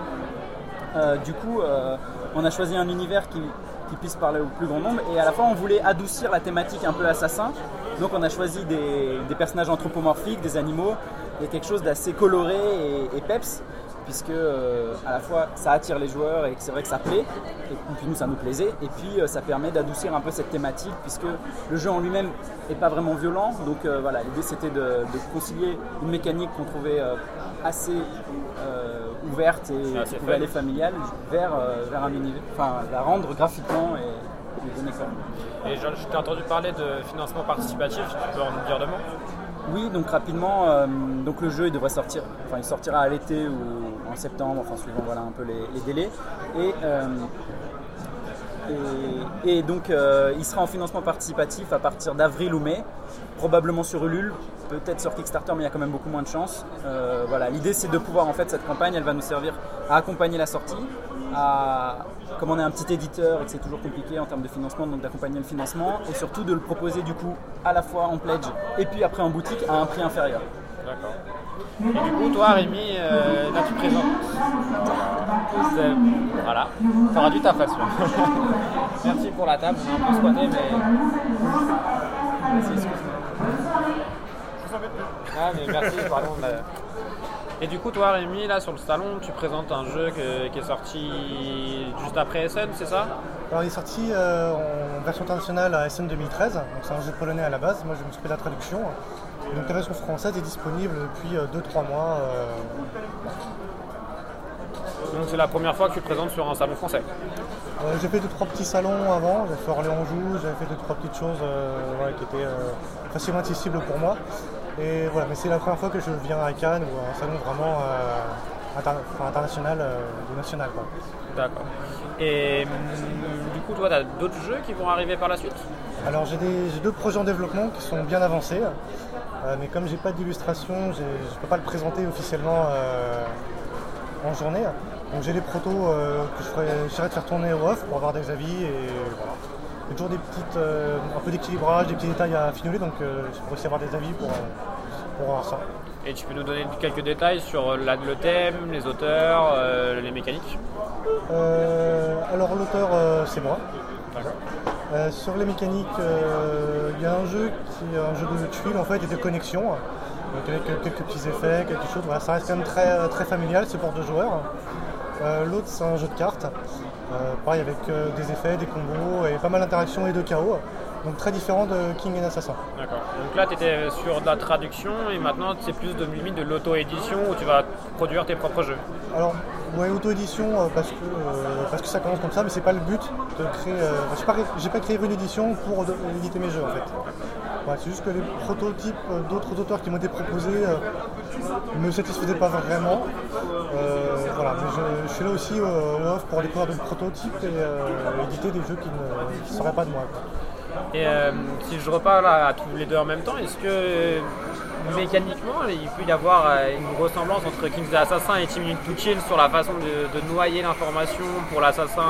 Euh, du coup, euh, on a choisi un univers qui, puisse parler au plus grand nombre et à la fois on voulait adoucir la thématique un peu assassin. Donc on a choisi des, personnages anthropomorphiques, des animaux et quelque chose d'assez coloré et peps puisque euh, à la fois ça attire les joueurs et que c'est vrai que ça plaît et puis nous ça nous plaisait et puis euh, ça permet d'adoucir un peu cette thématique puisque le jeu en lui-même est pas vraiment violent. Donc euh, voilà l'idée c'était de, de concilier une mécanique qu'on trouvait assez ouverte et C'est assez qui pouvait aller familiale vers, vers un univers, enfin la rendre graphiquement et, et donner. Et je, je t'ai entendu parler de financement participatif, tu peux en dire deux mots? Oui, donc rapidement, euh, donc le jeu il devrait sortir, enfin il sortira à l'été ou en septembre, enfin suivant voilà un peu les, délais. Et, euh, et, et donc euh, il sera en financement participatif à partir d'avril ou mai, probablement sur Ulule, peut-être sur Kickstarter, mais il y a quand même beaucoup moins de chances. Voilà, l'idée c'est de pouvoir en fait cette campagne, elle va nous servir à accompagner la sortie, à comme on est un petit éditeur et que c'est toujours compliqué en termes de financement, donc d'accompagner le financement et surtout de le proposer du coup à la fois en pledge et puis après en boutique à un prix inférieur. D'accord. Et du coup, toi, Rémi, euh, là, tu présentes. Voilà, t'auras du taf à. Merci pour la table, on a un peu squatté, mais. Merci, excuse-moi. Ah, mais merci, pardon. Et du coup, toi, Rémi, là, sur le salon, tu présentes un jeu que- qui est sorti juste après SN, c'est ça? Alors il est sorti euh, en version internationale à SN 2013, donc c'est un jeu polonais à la base, moi je me suis fait la traduction. Donc la version française est disponible depuis 2-3 mois. euh, Donc, c'est la première fois que tu te présentes sur un salon français? euh, j'ai fait 2-3 petits salons avant, j'ai fait Orléans-Joux, j'avais fait 2-3 petites choses euh, qui étaient euh, facilement accessibles pour moi. Et voilà, mais c'est la première fois que je viens à Cannes ou à un salon vraiment euh, inter- enfin, international euh, ou national. D'accord. Et hum, du coup, toi, tu as d'autres jeux qui vont arriver par la suite? Alors j'ai deux projets en développement qui sont bien avancés, euh, mais comme j'ai pas d'illustration, je ne peux pas le présenter officiellement euh, en journée. Donc j'ai les protos que je ferai- j'essaierai de faire tourner au off pour avoir des avis et voilà. Il y a toujours des petites, euh, un peu d'équilibrage, des petits détails à finoler, donc euh, je pourrais aussi avoir des avis pour, euh, pour voir ça. Et tu peux nous donner quelques détails sur la- le thème, les auteurs, euh, les mécaniques? Euh, alors l'auteur euh, c'est moi. Euh, sur les mécaniques, euh, il y a un jeu qui est un jeu de tuiles en fait et de connexion. Donc avec euh, quelques petits effets, quelque chose. Voilà, ça reste quand même très, euh, très familial, c'est pour deux joueurs. Euh, L'autre c'est un jeu de cartes. Euh, pareil avec euh, des effets, des combos et pas mal d'interactions et de chaos. Donc très différent de King and Assassin. D'accord. Donc là, tu étais sur de la traduction et maintenant, c'est plus de limite de l'auto-édition où tu vas produire tes propres jeux. Alors, ouais, auto-édition euh, parce, que, euh, parce que ça commence comme ça, mais c'est pas le but de créer. euh, j'ai pas, ré- j'ai pas créé une édition pour de- éditer mes jeux en fait. Ouais, c'est juste que les prototypes d'autres auteurs qui m'ont été proposés me satisfaisaient pas vraiment. Euh, voilà, je, suis là aussi euh, pour découvrir d'autres prototypes et euh, éditer des jeux qui ne seraient pas de moi. Et euh, si je reparle à, tous les deux en même temps, est-ce que mécaniquement, il peut y avoir une ressemblance entre Kings Assassin et Team Minute to Chill sur la façon de, de noyer l'information pour l'assassin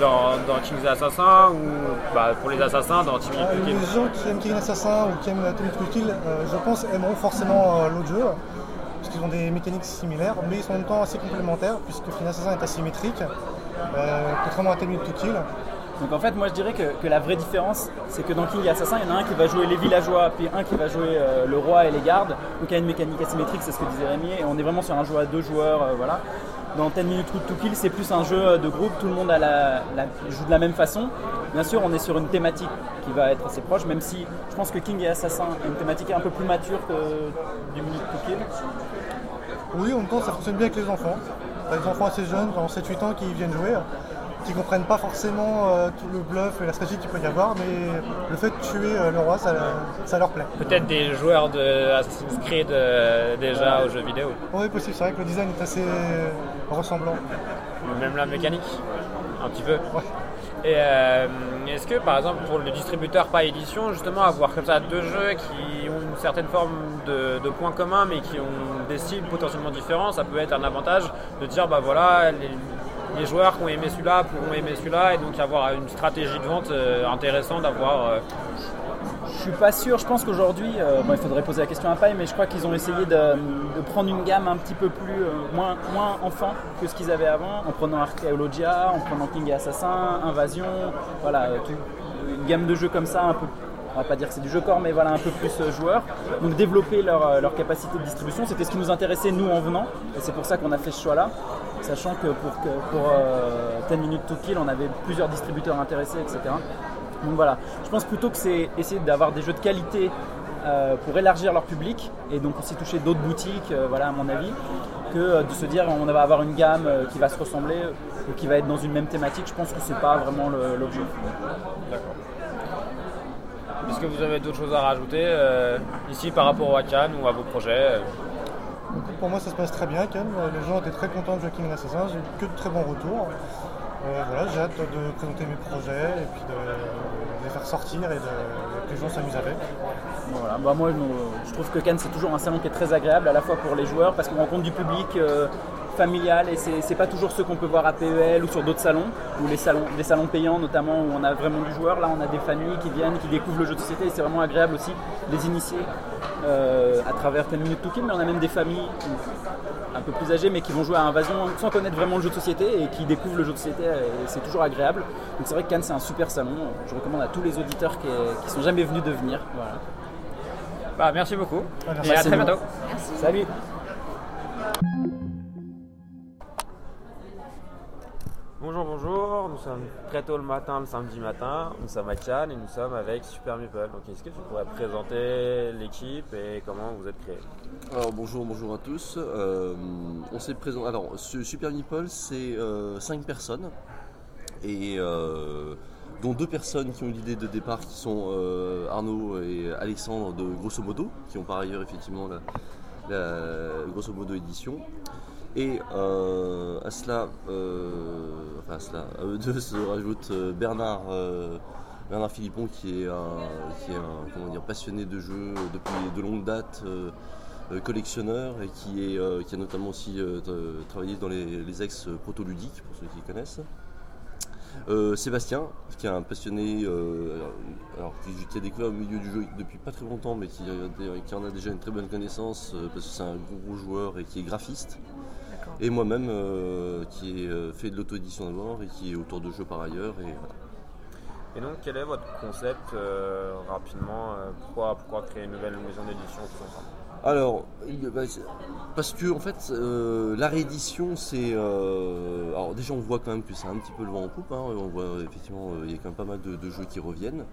dans, dans King's Assassin ou bah, pour les assassins dans Team Euh, Kill? Les gens qui aiment Killing Assassin ou qui aiment Atomic Kill, euh, je pense, aimeront forcément euh, l'autre jeu, parce qu'ils ont des mécaniques similaires, mais ils sont en même temps assez complémentaires, puisque Killing Assassin est asymétrique, euh, contrairement à Atomic to Kill. Donc en fait, moi je dirais que, que la vraie différence, c'est que dans King Assassin, il y en a un qui va jouer les villageois, puis un qui va jouer euh, le roi et les gardes. Donc il y a une mécanique asymétrique, c'est ce que disait Rémi, et on est vraiment sur un jeu à deux joueurs, euh, voilà. Dans 10 minutes to kill, c'est plus un jeu de groupe, tout le monde joue de la même façon. Bien sûr, on est sur une thématique qui va être assez proche, même si je pense que King et Assassin a une thématique un peu plus mature que du minute to kill. Oui, en même temps, ça fonctionne bien avec les enfants. Des enfants assez jeunes, dans 7-8 ans, qui viennent jouer, qui comprennent pas forcément euh, tout le bluff et la stratégie qu'il peut y avoir, mais le fait de tuer euh, le roi, ça, ça leur plaît. Peut-être des joueurs de Assassin's Creed euh, déjà aux jeux vidéo. Oui, possible, c'est vrai que le design est assez ressemblant. Même la mécanique, un petit peu. Et est-ce que par exemple pour le distributeur pas édition, justement avoir comme ça deux jeux qui ont une certaine forme de, de points communs mais qui ont des styles potentiellement différents, ça peut être un avantage de dire bah voilà les, les joueurs qui ont aimé celui-là pourront aimer celui-là et donc avoir une stratégie de vente euh, intéressante d'avoir euh, Je suis pas sûr, je pense qu'aujourd'hui, euh, il faudrait poser la question à Paille, mais je crois qu'ils ont essayé de, prendre une gamme un petit peu plus, moins, moins enfant que ce qu'ils avaient avant, en prenant Archaeologia, en prenant King et Assassin, Invasion, voilà, une gamme de jeux comme ça, un peu, on va pas dire que c'est du jeu corps, mais voilà, un peu plus joueur. Donc développer leur, leur capacité de distribution, c'était ce qui nous intéressait nous en venant, et c'est pour ça qu'on a fait ce choix-là, sachant que pour, pour euh, 10 minutes to kill, on avait plusieurs distributeurs intéressés, etc. Donc voilà, je pense plutôt que c'est essayer d'avoir des jeux de qualité euh, pour élargir leur public et donc aussi toucher d'autres boutiques, euh, voilà à mon avis, que euh, de se dire on va avoir une gamme euh, qui va se ressembler ou qui va être dans une même thématique. Je pense que c'est pas vraiment l'objet. Est-ce que vous avez d'autres choses à rajouter euh, ici par rapport à Cannes ou à vos projets euh Pour moi, ça se passe très bien, Cannes. Les gens étaient très contents de King Assassin. J'ai eu que de très bons retours. Euh, voilà, j'ai hâte de présenter mes projets et puis de, les faire sortir et de, que les gens s'amusent avec. Voilà. Bah, moi, je- trouve que Cannes, c'est toujours un salon qui est très agréable, à la fois pour les joueurs, parce qu'on rencontre du public euh, familial, et c'est pas toujours ceux qu'on peut voir à PEL ou sur d'autres salons, ou les salons, salons payants notamment, où on a vraiment du joueur. Là, on a des familles qui viennent, qui découvrent le jeu de société, et c'est vraiment agréable aussi les initier euh, à travers 10 minutes to kill, mais on a même des familles un peu plus âgées, mais qui vont jouer à Invasion sans connaître vraiment le jeu de société, et qui découvrent le jeu de société, et c'est toujours agréable. Donc c'est vrai que Cannes, c'est un super salon. Je recommande à tous les auditeurs qui, qui sont jamais venus de venir. Voilà. Bah, merci beaucoup Ah, merci. et à très bientôt. Salut Bonjour, bonjour, nous sommes très tôt le matin, le samedi matin, nous sommes à Cannes et nous sommes avec Super Meeple. Donc est-ce que tu pourrais présenter l'équipe et comment vous êtes créé Alors bonjour, bonjour à tous. Euh, on s'est. Alors Super Meeple, c'est 5 personnes et euh, dont deux personnes qui ont eu l'idée de départ, qui sont euh, Arnaud et Alexandre de Grosso Modo, qui ont par ailleurs effectivement la Grosso Modo édition. Et euh, à cela, euh, enfin à cela, à eux deux se rajoute euh, Bernard, Bernard Philippon qui est un, comment dire, passionné de jeux depuis de longue date, euh, euh, collectionneur et qui, est, qui a notamment aussi tra- travaillé dans les, les ex-protoludiques, pour ceux qui connaissent. Sébastien, qui est un passionné, alors, qui, a découvert le milieu du jeu depuis pas très longtemps, mais qui, en a déjà une très bonne connaissance parce que c'est un gros, gros joueur et qui est graphiste. Et moi-même, euh, qui ai euh, fait de l'auto-édition d'abord et qui est auteur de jeux par ailleurs. Et, voilà. Et donc quel est votre concept euh, rapidement euh, pourquoi, pourquoi créer une nouvelle maison d'édition Alors, bah, parce que en fait, euh, la réédition, c'est. euh, alors déjà, on voit quand même que c'est un petit peu le vent en poupe. hein. On voit effectivement, euh, il y a quand même pas mal de, de jeux qui reviennent.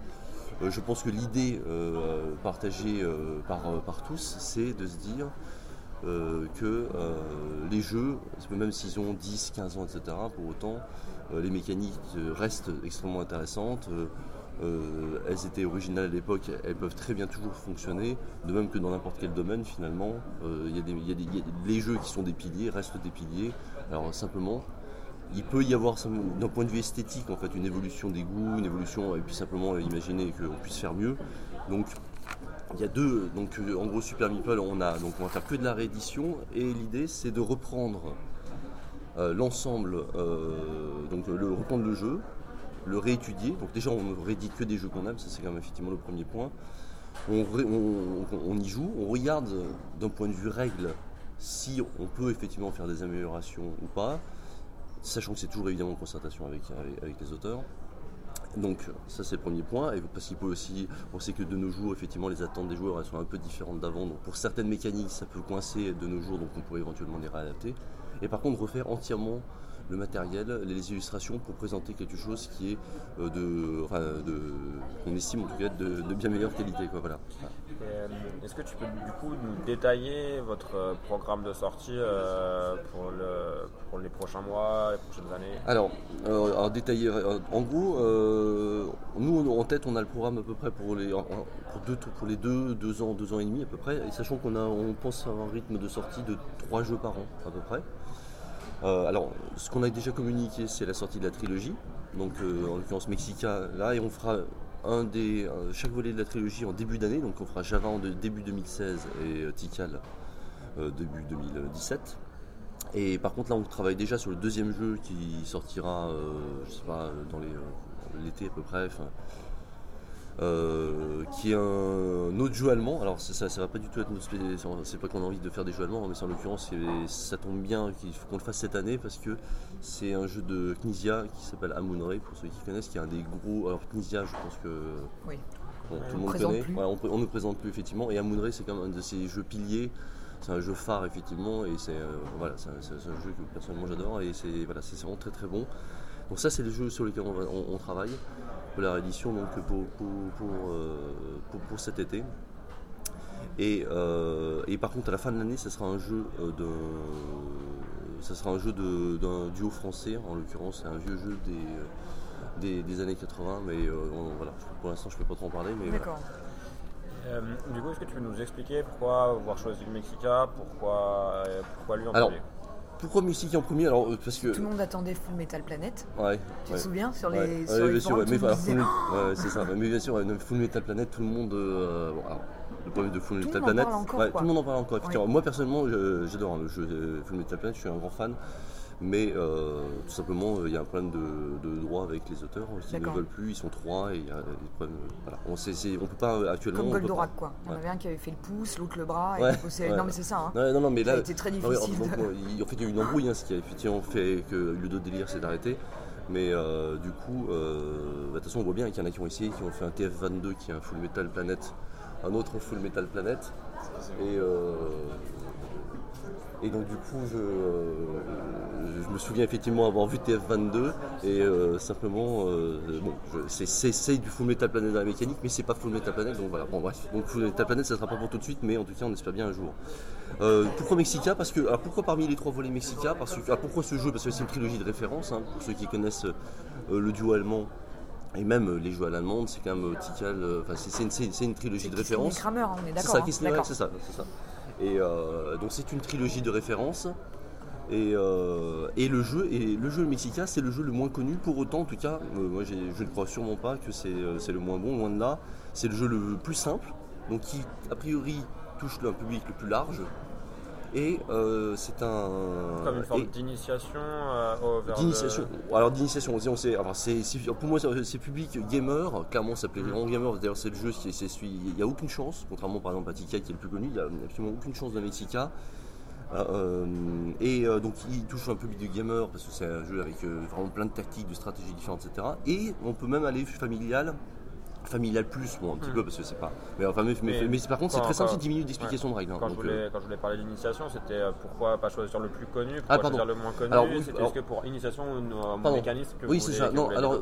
Euh, je pense que l'idée euh, partagée euh, par, par tous, c'est de se dire euh, que euh, les jeux, même s'ils ont 10, 15 ans, etc., pour autant, euh, les mécaniques restent extrêmement intéressantes. Elles étaient originales à l'époque, elles peuvent très bien toujours fonctionner, de même que dans n'importe quel domaine finalement. Euh, y a des- y a les jeux qui sont des piliers restent des piliers. Alors simplement, il peut y avoir d'un point de vue esthétique en fait une évolution des goûts, une évolution et puis simplement imaginer qu'on puisse faire mieux. Donc il y a deux, donc euh, en gros Super Meeple, on a donc on va faire que de la réédition et l'idée c'est de reprendre euh, l'ensemble, euh, donc le reprendre le jeu le réétudier. Donc déjà, on ne réédite que des jeux qu'on aime, ça c'est quand même effectivement le premier point. On, y joue, on regarde d'un point de vue règle si on peut effectivement faire des améliorations ou pas, sachant que c'est toujours évidemment en concertation avec, avec les auteurs. Donc ça c'est le premier point, et parce qu'il peut aussi, on sait que de nos jours effectivement les attentes des joueurs elles sont un peu différentes d'avant, donc pour certaines mécaniques ça peut coincer de nos jours, donc on pourrait éventuellement les réadapter. Et par contre refaire entièrement le matériel, les illustrations pour présenter quelque chose qui est euh, de, enfin, de, qu'on estime en tout cas de, de bien meilleure qualité. Quoi, voilà. Et, euh, Est-ce que tu peux du coup nous détailler votre euh, programme de sortie euh, pour, le, pour les prochains mois, les prochaines années? Alors, alors, détailler, en gros, euh, nous en tête on a le programme à peu près pour les, pour deux, pour les deux, deux ans, deux ans et demi à peu près, et sachant qu'on a, on pense à un rythme de sortie de trois jeux par an à peu près. Euh, alors, ce qu'on a déjà communiqué, c'est la sortie de la trilogie, donc euh, en l'occurrence Mexica là, et on fera un des, chaque volet de la trilogie en début d'année, donc on fera Java en début 2016 et euh, Tikal début 2017. Et par contre là on travaille déjà sur le deuxième jeu qui sortira, je sais pas, dans l'été à peu près, euh, qui est un, autre jeu allemand. Alors ça, ça, va pas du tout être notre c'est pas qu'on a envie de faire des jeux allemands, mais c'est en l'occurrence ça tombe bien qu'il faut qu'on le fasse cette année parce que c'est un jeu de Knizia qui s'appelle Amunre pour ceux qui connaissent, qui est un des gros. Alors Knizia je pense que Oui. bon, tout le monde connaît. Ouais, on, on ne présente plus effectivement. Et Amunre c'est quand même un de ces jeux piliers. C'est un jeu phare effectivement et c'est euh, voilà, c'est un, jeu que personnellement j'adore et c'est voilà, c'est vraiment très très bon. Donc ça c'est les jeux sur lesquels on, on- on travaille la réédition donc pour, pour, pour, euh, pour- pour cet été. Et, euh, et par contre à la fin de l'année ça sera un jeu euh, de ça sera un jeu de- d'un duo français en l'occurrence c'est un vieux jeu des, des, des années 80 mais euh, on- voilà pour l'instant je peux pas trop en parler mais voilà. D'accord. Euh, Du coup, est-ce que tu peux nous expliquer pourquoi avoir choisi le Mexica Pourquoi, euh, pourquoi lui en Alors, premier Pourquoi Mexique en premier Alors euh, parce que Tout le monde attendait Full Metal Planet. Ouais, Tu ouais. te souviens sur les, Ouais, sur les bien sûr, forums, mais disait, ouais, c'est ça. Mais bien sûr, Full Metal Planet, tout le monde. euh, bon, alors, le problème de Full Tout Metal Planet, encore, tout le monde en parle encore. Moi personnellement, j'adore hein, le jeu euh, Full Metal Planet, je suis un grand fan. Mais euh, tout simplement, euh, il y a un problème de, de droit avec les auteurs qui ne veulent plus, ils sont trois et il y a des problèmes. euh, Voilà. On on peut pas actuellement. Comme Goldorak, quoi. Il y en avait un qui avait fait le pouce, l'autre le bras. et Ouais, ouais. Non, mais c'est ça. Hein. Ouais, non, non, mais là, a été très non, difficile donc, de- en fait, il y a eu une embrouille, hein, ce qui a effectivement fait que le dos délire s'est arrêté. Mais euh, du coup, euh, bah, de toute façon, on voit bien qu'il y en a qui ont essayé, qui ont fait un TF22 qui est un Full Metal Planet, un autre Full Metal Planet. Et, euh, et donc, du coup, je, euh, je me souviens effectivement avoir vu TF22 et euh, simplement, euh, bon, c'est- c'est c'est du Full Metal Planet dans la mécanique, mais c'est pas Full Metal Planet, donc voilà. Bon, bref, donc Full Metal Planet, ça sera pas pour tout de suite, mais en tout cas, on espère bien un jour. Pourquoi Mexica Parce que, alors pourquoi parmi les trois volets Mexica? Parce que, alors pourquoi ce jeu? Parce que c'est une trilogie de référence, hein, pour ceux qui connaissent le duo allemand. Et même les jeux à l'allemande, c'est quand même Tikal, euh, enfin c'est- c'est une, c'est- c'est une trilogie de référence. Kramer, hein, on est C'est d'accord. ça, hein. Kramer, c'est ça, c'est ça. Et euh, donc c'est une trilogie de référence. Et, euh, et le jeu, et le jeu Mexica, c'est le jeu le moins connu. Pour autant, en tout cas, euh, moi je ne crois sûrement pas que c'est c'est le moins bon, loin de là. C'est le jeu le plus simple, donc qui a priori touche un public le plus large. Et euh, c'est un. Comme une forme d'initiation euh, le- D'initiation. Alors d'initiation, on sait, on sait- alors, c'est- pour moi c'est- public gamer, clairement ça plaît vraiment gamer, d'ailleurs c'est le jeu, il n'y a aucune chance, contrairement par exemple à Tika qui est le plus connu, il n'y a absolument aucune chance de Mexica. Euh, euh, et euh, donc il touche un public de gamer parce que c'est un jeu avec euh, vraiment plein de tactiques, de stratégies différentes, etc. Et on peut même aller familial, familial plus, bon un petit Mm. peu parce que c'est pas. Mais, enfin, mais, mais- Mais mais par contre c'est très simple, c'est 10 minutes d'explication ouais. de règles. hein, Quand, je voulais, euh, quand je voulais parler d'initiation, c'était euh, pourquoi pas choisir le plus connu, pourquoi Ah, choisir le moins connu Alors, oui, C'était alors- est-ce que pour initiation un Pardon. mécanisme que Oui, c'est ça. que Non, alors,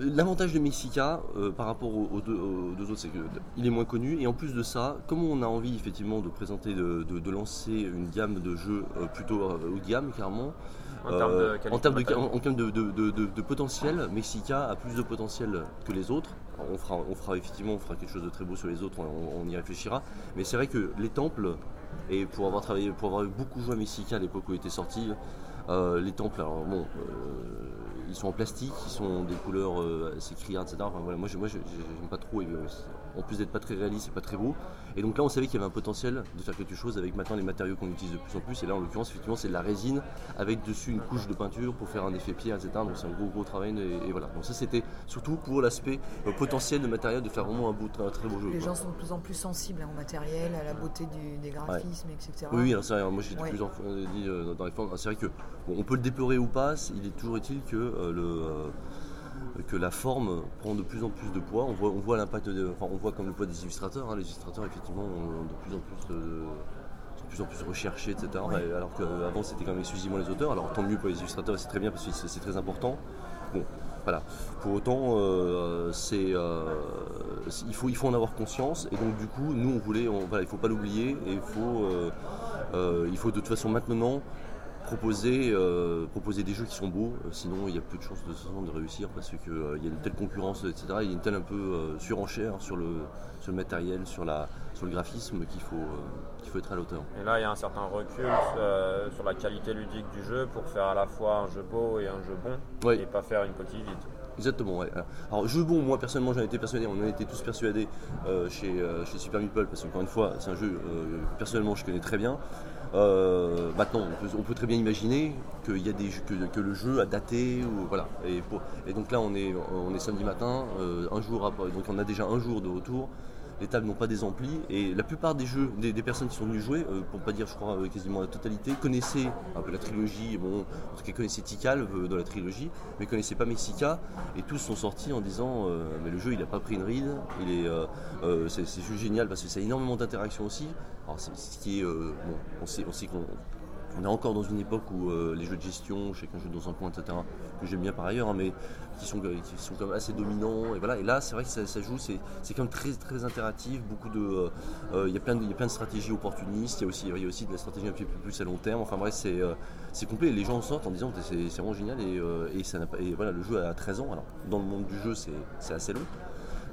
L'avantage de Mexica euh, par rapport aux, aux deux, aux deux autres, c'est qu'il est moins connu. Et en plus de ça, comme on a envie effectivement de présenter, de, de- de lancer une gamme de jeux euh, plutôt euh, haut de gamme, clairement. En termes de qualité en termes de, matérielle. en- en termes de, de- de- de- de potentiel, Mexica a plus de potentiel que les autres. On, fera, on fera effectivement on fera quelque chose de très beau sur les autres, on, on y réfléchira. Mais c'est vrai que les temples, et pour avoir travaillé, pour avoir beaucoup joué à Mexica à l'époque où il était sorti, Euh, les temples, alors bon, euh, ils sont en plastique, ils sont des couleurs euh, assez criardes, etc. Enfin, voilà, moi, je- moi, j'aime pas trop. et, en plus d'être pas très réaliste, c'est pas très beau. Et donc là, on savait qu'il y avait un potentiel de faire quelque chose avec maintenant les matériaux qu'on utilise de plus en plus. Et là, en l'occurrence, effectivement, c'est de la résine avec dessus une couche de peinture pour faire un effet pierre, etc. Donc c'est un gros, gros travail. Et, et voilà. Donc ça, c'était surtout pour l'aspect euh, potentiel de matériel de faire vraiment un, beau, un très beau jeu. Les quoi. gens sont de plus en plus sensibles hein, au matériel, à la beauté du- des graphismes, etc. Oui, oui, alors vrai, moi j'ai Ouais. plusieurs fois dit euh, dans les formes, c'est vrai que bon, on peut le déplorer ou pas, il est toujours utile que, euh, le, euh, que la forme prend de plus en plus de poids. On voit, on voit l'impact, enfin, on voit comme le poids des illustrateurs. hein. Les illustrateurs effectivement ont de plus en plus de, sont de plus en plus recherchés, etc. Et Alors qu'avant c'était quand même exclusivement les auteurs. Alors tant mieux pour les illustrateurs, c'est très bien parce que c'est très important. Bon, voilà. Pour autant, euh, c'est, euh, il, faut, il faut en avoir conscience. Et donc, du coup, nous, on voulait, on- voilà, il ne faut pas l'oublier. Et il faut, euh, euh, il faut de toute façon maintenant proposer, euh, proposer des jeux qui sont beaux. Euh, Sinon, il y a peu de chances de, de réussir parce qu'il y a une telle concurrence, etc. Il y a une telle un peu euh, surenchère sur le, sur le matériel, sur, la, sur le graphisme qu'il faut, euh, qu'il faut être à l'auteur. Et là, il y a un certain recul euh, sur la qualité ludique du jeu pour faire à la fois un jeu beau et un jeu bon, Oui. et pas faire une coquille vide. Exactement, ouais. Alors, jeu bon, moi personnellement j'en étais persuadé, on en était tous persuadés euh, chez, euh, chez Super Meeple, parce qu'encore une fois, c'est un jeu euh, que personnellement je connais très bien. Euh, maintenant, on peut, très bien imaginer qu'il y a des que, que le jeu a daté, ou, voilà. Et, donc là, on est, on est samedi matin, euh, un jour après, donc on a déjà un jour de retour. Les tables n'ont pas des amplis et la plupart des jeux, des, personnes qui sont venues jouer, euh, pour pas dire je crois euh, quasiment la totalité, connaissaient un peu la trilogie, bon, en tout cas connaissaient Tikal dans la trilogie, mais connaissaient pas Mexica et tous sont sortis en disant mais le jeu il a pas pris une ride, est, c'est, c'est juste génial parce que ça a énormément d'interactions aussi. Alors c'est ce qui euh, on sait, on sait qu'on on est encore dans une époque où euh, les jeux de gestion, chacun joue dans son coin, etc., que j'aime bien par ailleurs, hein, mais qui sont, qui sont quand même assez dominants. Et, voilà. là, c'est vrai que ça, joue, c'est, c'est quand même très, très interactif. Euh, euh, il y a plein de, y stratégies opportunistes. Il y a aussi, y aussi de la stratégie un petit peu plus à long terme. Enfin bref, c'est, euh, c'est complet. Les gens en sortent en disant que c'est, c'est vraiment génial. Et, euh, et voilà, le jeu a 13 ans. Alors, dans le monde du jeu, c'est assez long.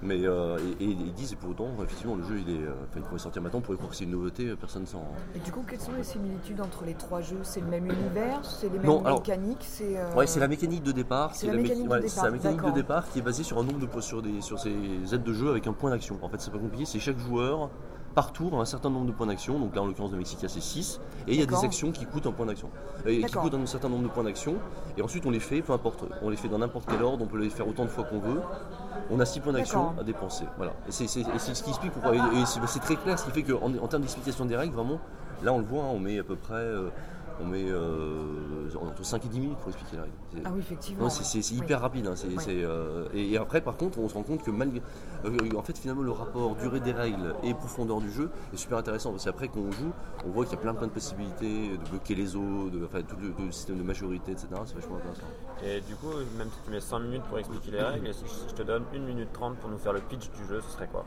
Mais euh, et, et ils disent et pour autant, effectivement, le jeu il est, euh, enfin, il pourrait sortir maintenant, on pourrait croire que c'est une nouveauté, personne s'en. Et du coup, quelles sont les similitudes entre les trois jeux? C'est le même univers? C'est les mêmes Non, alors- mécaniques? C'est euh, Ouais, c'est la mécanique de départ. c'est la mé- mécanique de ouais, départ, c'est la mécanique de d'accord. départ qui est basée sur un nombre de sur des sur ces aides de jeu avec un point d'action. En fait, c'est pas compliqué. C'est chaque joueur par tour un certain nombre de points d'action. Donc là, en l'occurrence de Mexica, c'est 6 Et il y a des actions qui coûtent un point d'action, et qui coûtent un certain nombre de points d'action. Et ensuite, on les fait, peu importe, on les fait dans n'importe quel ordre. On peut les faire autant de fois qu'on veut. On a 6 points d'action à dépenser. Voilà. Et c'est ce qui explique pourquoi. Et, c'est très clair, ce qui fait qu'en en termes d'explication des règles, vraiment, là, on le voit, hein, on met à peu près. euh, on met euh, entre 5 et 10 minutes pour expliquer la règle. Ah oui, effectivement. non, c'est c'est- c'est hyper rapide. hein, c'est- Oui. c'est, euh, et, et après, par contre, on se rend compte que malgré, euh, en fait, finalement, le rapport durée des règles et profondeur du jeu est super intéressant. Parce qu'après, quand on joue, on voit qu'il y a plein, plein de possibilités de bloquer les os, de, enfin, tout le, le système de majorité, etc. C'est vachement intéressant. Et du coup, même si tu mets 5 minutes pour expliquer les règles, et si je te donne 1 minute 30 pour nous faire le pitch du jeu, ce serait quoi?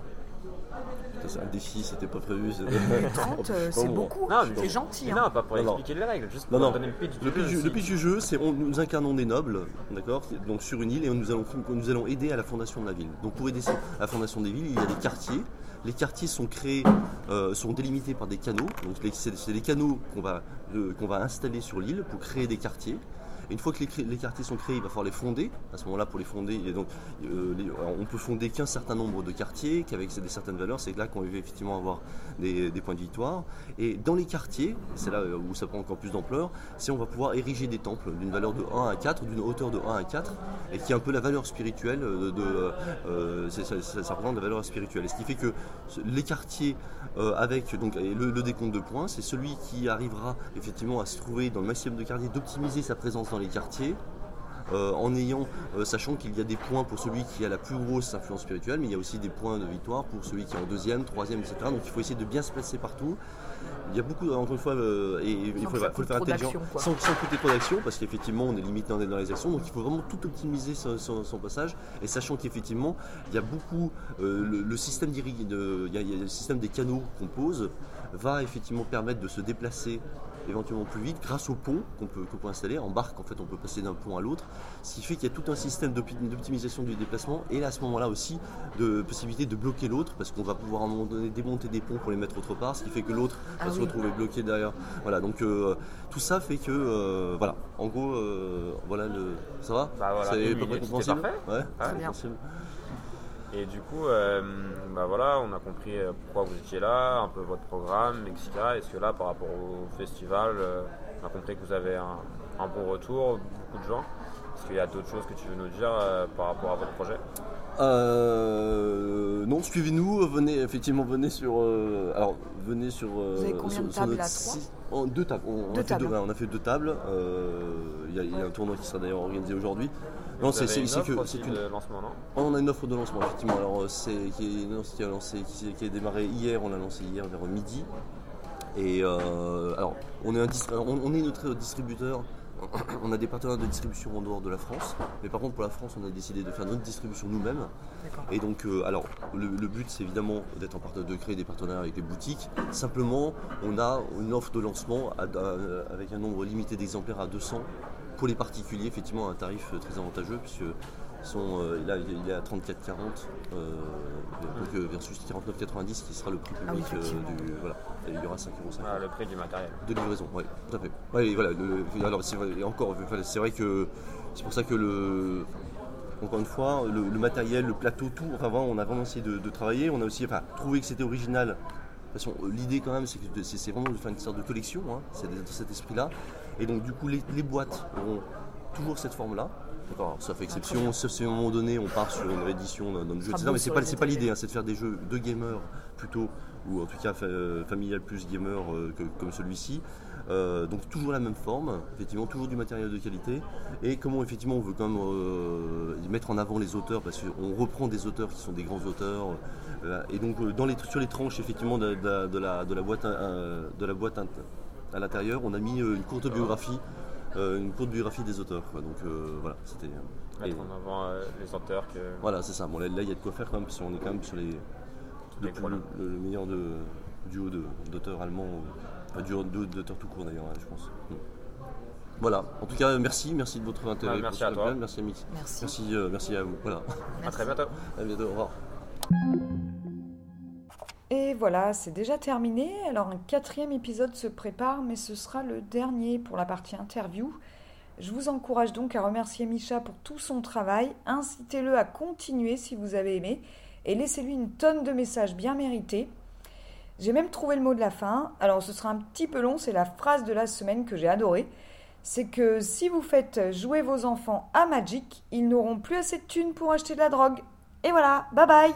C'est un défi, c'était pas prévu. c'est- 30, euh, c'est beaucoup. Non, C'est gentil. Hein. non, pas pour Non, non. expliquer les règles, juste Non, pour non. donner le pitch du Le jeu. pitch, le pitch du jeu, c'est on, nous incarnons des nobles, d'accord, donc sur une île et nous allons, nous allons aider à la fondation de la ville. Donc pour aider à la fondation des villes, il y a des quartiers. Les quartiers sont créés, euh, sont délimités par des canaux. Donc les- c'est c'est des canaux qu'on va, euh, qu'on va installer sur l'île pour créer des quartiers. Une fois que les, quartiers sont créés, il va falloir les fonder. À ce moment-là, pour les fonder, il y euh, alors, on peut fonder qu'un certain nombre de quartiers, qu'avec des certaines valeurs, c'est là qu'on va effectivement avoir des, points de victoire. Et dans les quartiers, c'est là où ça prend encore plus d'ampleur, c'est on va pouvoir ériger des temples d'une valeur de 1 à 4, d'une hauteur de 1 à 4, et qui est un peu la valeur spirituelle de. euh, ça, représente la valeur spirituelle. Ce qui fait que les quartiers, euh, avec donc, le décompte de points, c'est celui qui arrivera effectivement à se trouver dans le maximum de quartiers, d'optimiser sa présence dans les quartiers. euh, en ayant, euh, sachant qu'il y a des points pour celui qui a la plus grosse influence spirituelle, mais il y a aussi des points de victoire pour celui qui est en deuxième, troisième, etc. Donc il faut essayer de bien se placer partout. Il y a beaucoup, encore une fois, euh, et, il faut, le faire intelligent, sans, sans coûter trop d'action, parce qu'effectivement on est limité dans les actions, donc il faut vraiment tout optimiser son, son- son passage, et sachant qu'effectivement il y a beaucoup, le, le système de- il y a- il y a le système des canaux qu'on pose va effectivement permettre de se déplacer éventuellement plus vite grâce au pont qu'on peut, qu'on peut installer. En barque, en fait, on peut passer d'un pont à l'autre. Ce qui fait qu'il y a tout un système d'opti- d'optimisation du déplacement et là, à ce moment-là aussi de possibilité de bloquer l'autre parce qu'on va pouvoir à un moment donné démonter des ponts pour les mettre autre part, ce qui fait que l'autre Ah va se retrouver bloqué derrière. Voilà, donc euh, tout ça fait que, euh, voilà, en gros, euh, voilà le. Ça va? Bah voilà, C'est à peu près compréhensible? Ouais, Très c'est bien. Et du coup, euh, bah voilà, on a compris euh, pourquoi vous étiez là, un peu votre programme, etc. Est-ce que là, par rapport au festival, euh, on a compris que vous avez un, un bon retour, beaucoup de gens? Est-ce qu'il y a d'autres choses que tu veux nous dire euh, par rapport à votre projet? Euh, non, suivez-nous, venez effectivement venez sur euh, alors venez sur euh, Vous avez combien sur- de tables site- en deux tables. On, on Deux a fait tables. Deux, on a fait deux tables. Euh, Il y, a- y a un tournoi qui sera d'ailleurs organisé aujourd'hui. Non, c'est avez c'est une c'est offre que aussi c'est que de lancement, non? On a une offre de lancement effectivement. Alors euh, c'est qui qui a lancé qui, qui a démarré hier. On l'a lancé hier vers midi. Et euh, alors on est un distri- on, on est notre distributeur. On a des partenaires de distribution en dehors de la France, mais par contre pour la France, on a décidé de faire notre distribution nous-mêmes. Et donc, euh, alors, le, le but, c'est évidemment d'être en de créer des partenariats avec les boutiques. Simplement, on a une offre de lancement à- à- avec un nombre limité d'exemplaires à 200 pour les particuliers, effectivement, un tarif euh, très avantageux, puisque sont, euh, là, il est à 34,40 euh, donc, versus 49,90 qui sera le prix Ah oui, public euh, du. Voilà, Et il y aura 5,50 Ah, Le prix du matériel. de livraison, oui, tout à fait. Ouais, et voilà, le- alors c'est vrai, et encore, c'est vrai que c'est pour ça que le, encore une fois, le, le matériel, le plateau, tout, enfin vraiment, on a vraiment essayé de, de travailler. On a aussi, enfin, trouvé que c'était original. De toute façon, l'idée quand même, c'est que c'est c'est vraiment de faire une sorte de collection, hein, c'est dans cet esprit-là. Et donc du coup, les, les boîtes auront toujours cette forme-là. D'accord, sauf exception, sauf si à un moment donné on part sur une réédition d'un jeu, etc. Mais c'est pas, pas l'idée, hein, c'est de faire des jeux de gamers plutôt, ou en tout cas euh, familial plus gamer euh, que- comme celui-ci. Euh, donc toujours la même forme, effectivement toujours du matériel de qualité. Et comment effectivement on veut quand même mettre en avant les auteurs, parce qu'on reprend des auteurs qui sont des grands auteurs. et donc dans les, sur les tranches effectivement de, de- de la, de la boîte, de la boîte à l'intérieur, on a mis euh, une courte biographie. euh, une courte biographie des auteurs. quoi. Donc euh, voilà, c'était. et- Mettre en avant euh, les auteurs que. voilà, c'est ça. Bon, là, il y a de quoi faire quand même, parce qu'on est quand même sur les, Les le, plus- gros, là. le- le meilleur de, duo de- d'auteurs allemands, euh, enfin, duo d'auteurs tout court d'ailleurs, hein, je pense. Mm. Voilà. En tout cas, merci, merci de votre intérêt. Ah, merci pour à toi. Merci à Mix. Merci. Merci, euh, merci à vous. Voilà. À très bientôt. À bientôt. Au revoir. Et voilà, c'est déjà terminé. Alors un quatrième épisode se prépare, mais ce sera le dernier pour la partie interview. Je vous encourage donc à remercier Micha pour tout son travail. Incitez-le à continuer si vous avez aimé et laissez-lui une tonne de messages bien mérités. J'ai même trouvé le mot de la fin. Alors ce sera un petit peu long, c'est la phrase de la semaine que j'ai adorée. C'est que si vous faites jouer vos enfants à Magic, ils n'auront plus assez de thunes pour acheter de la drogue. Et voilà, bye bye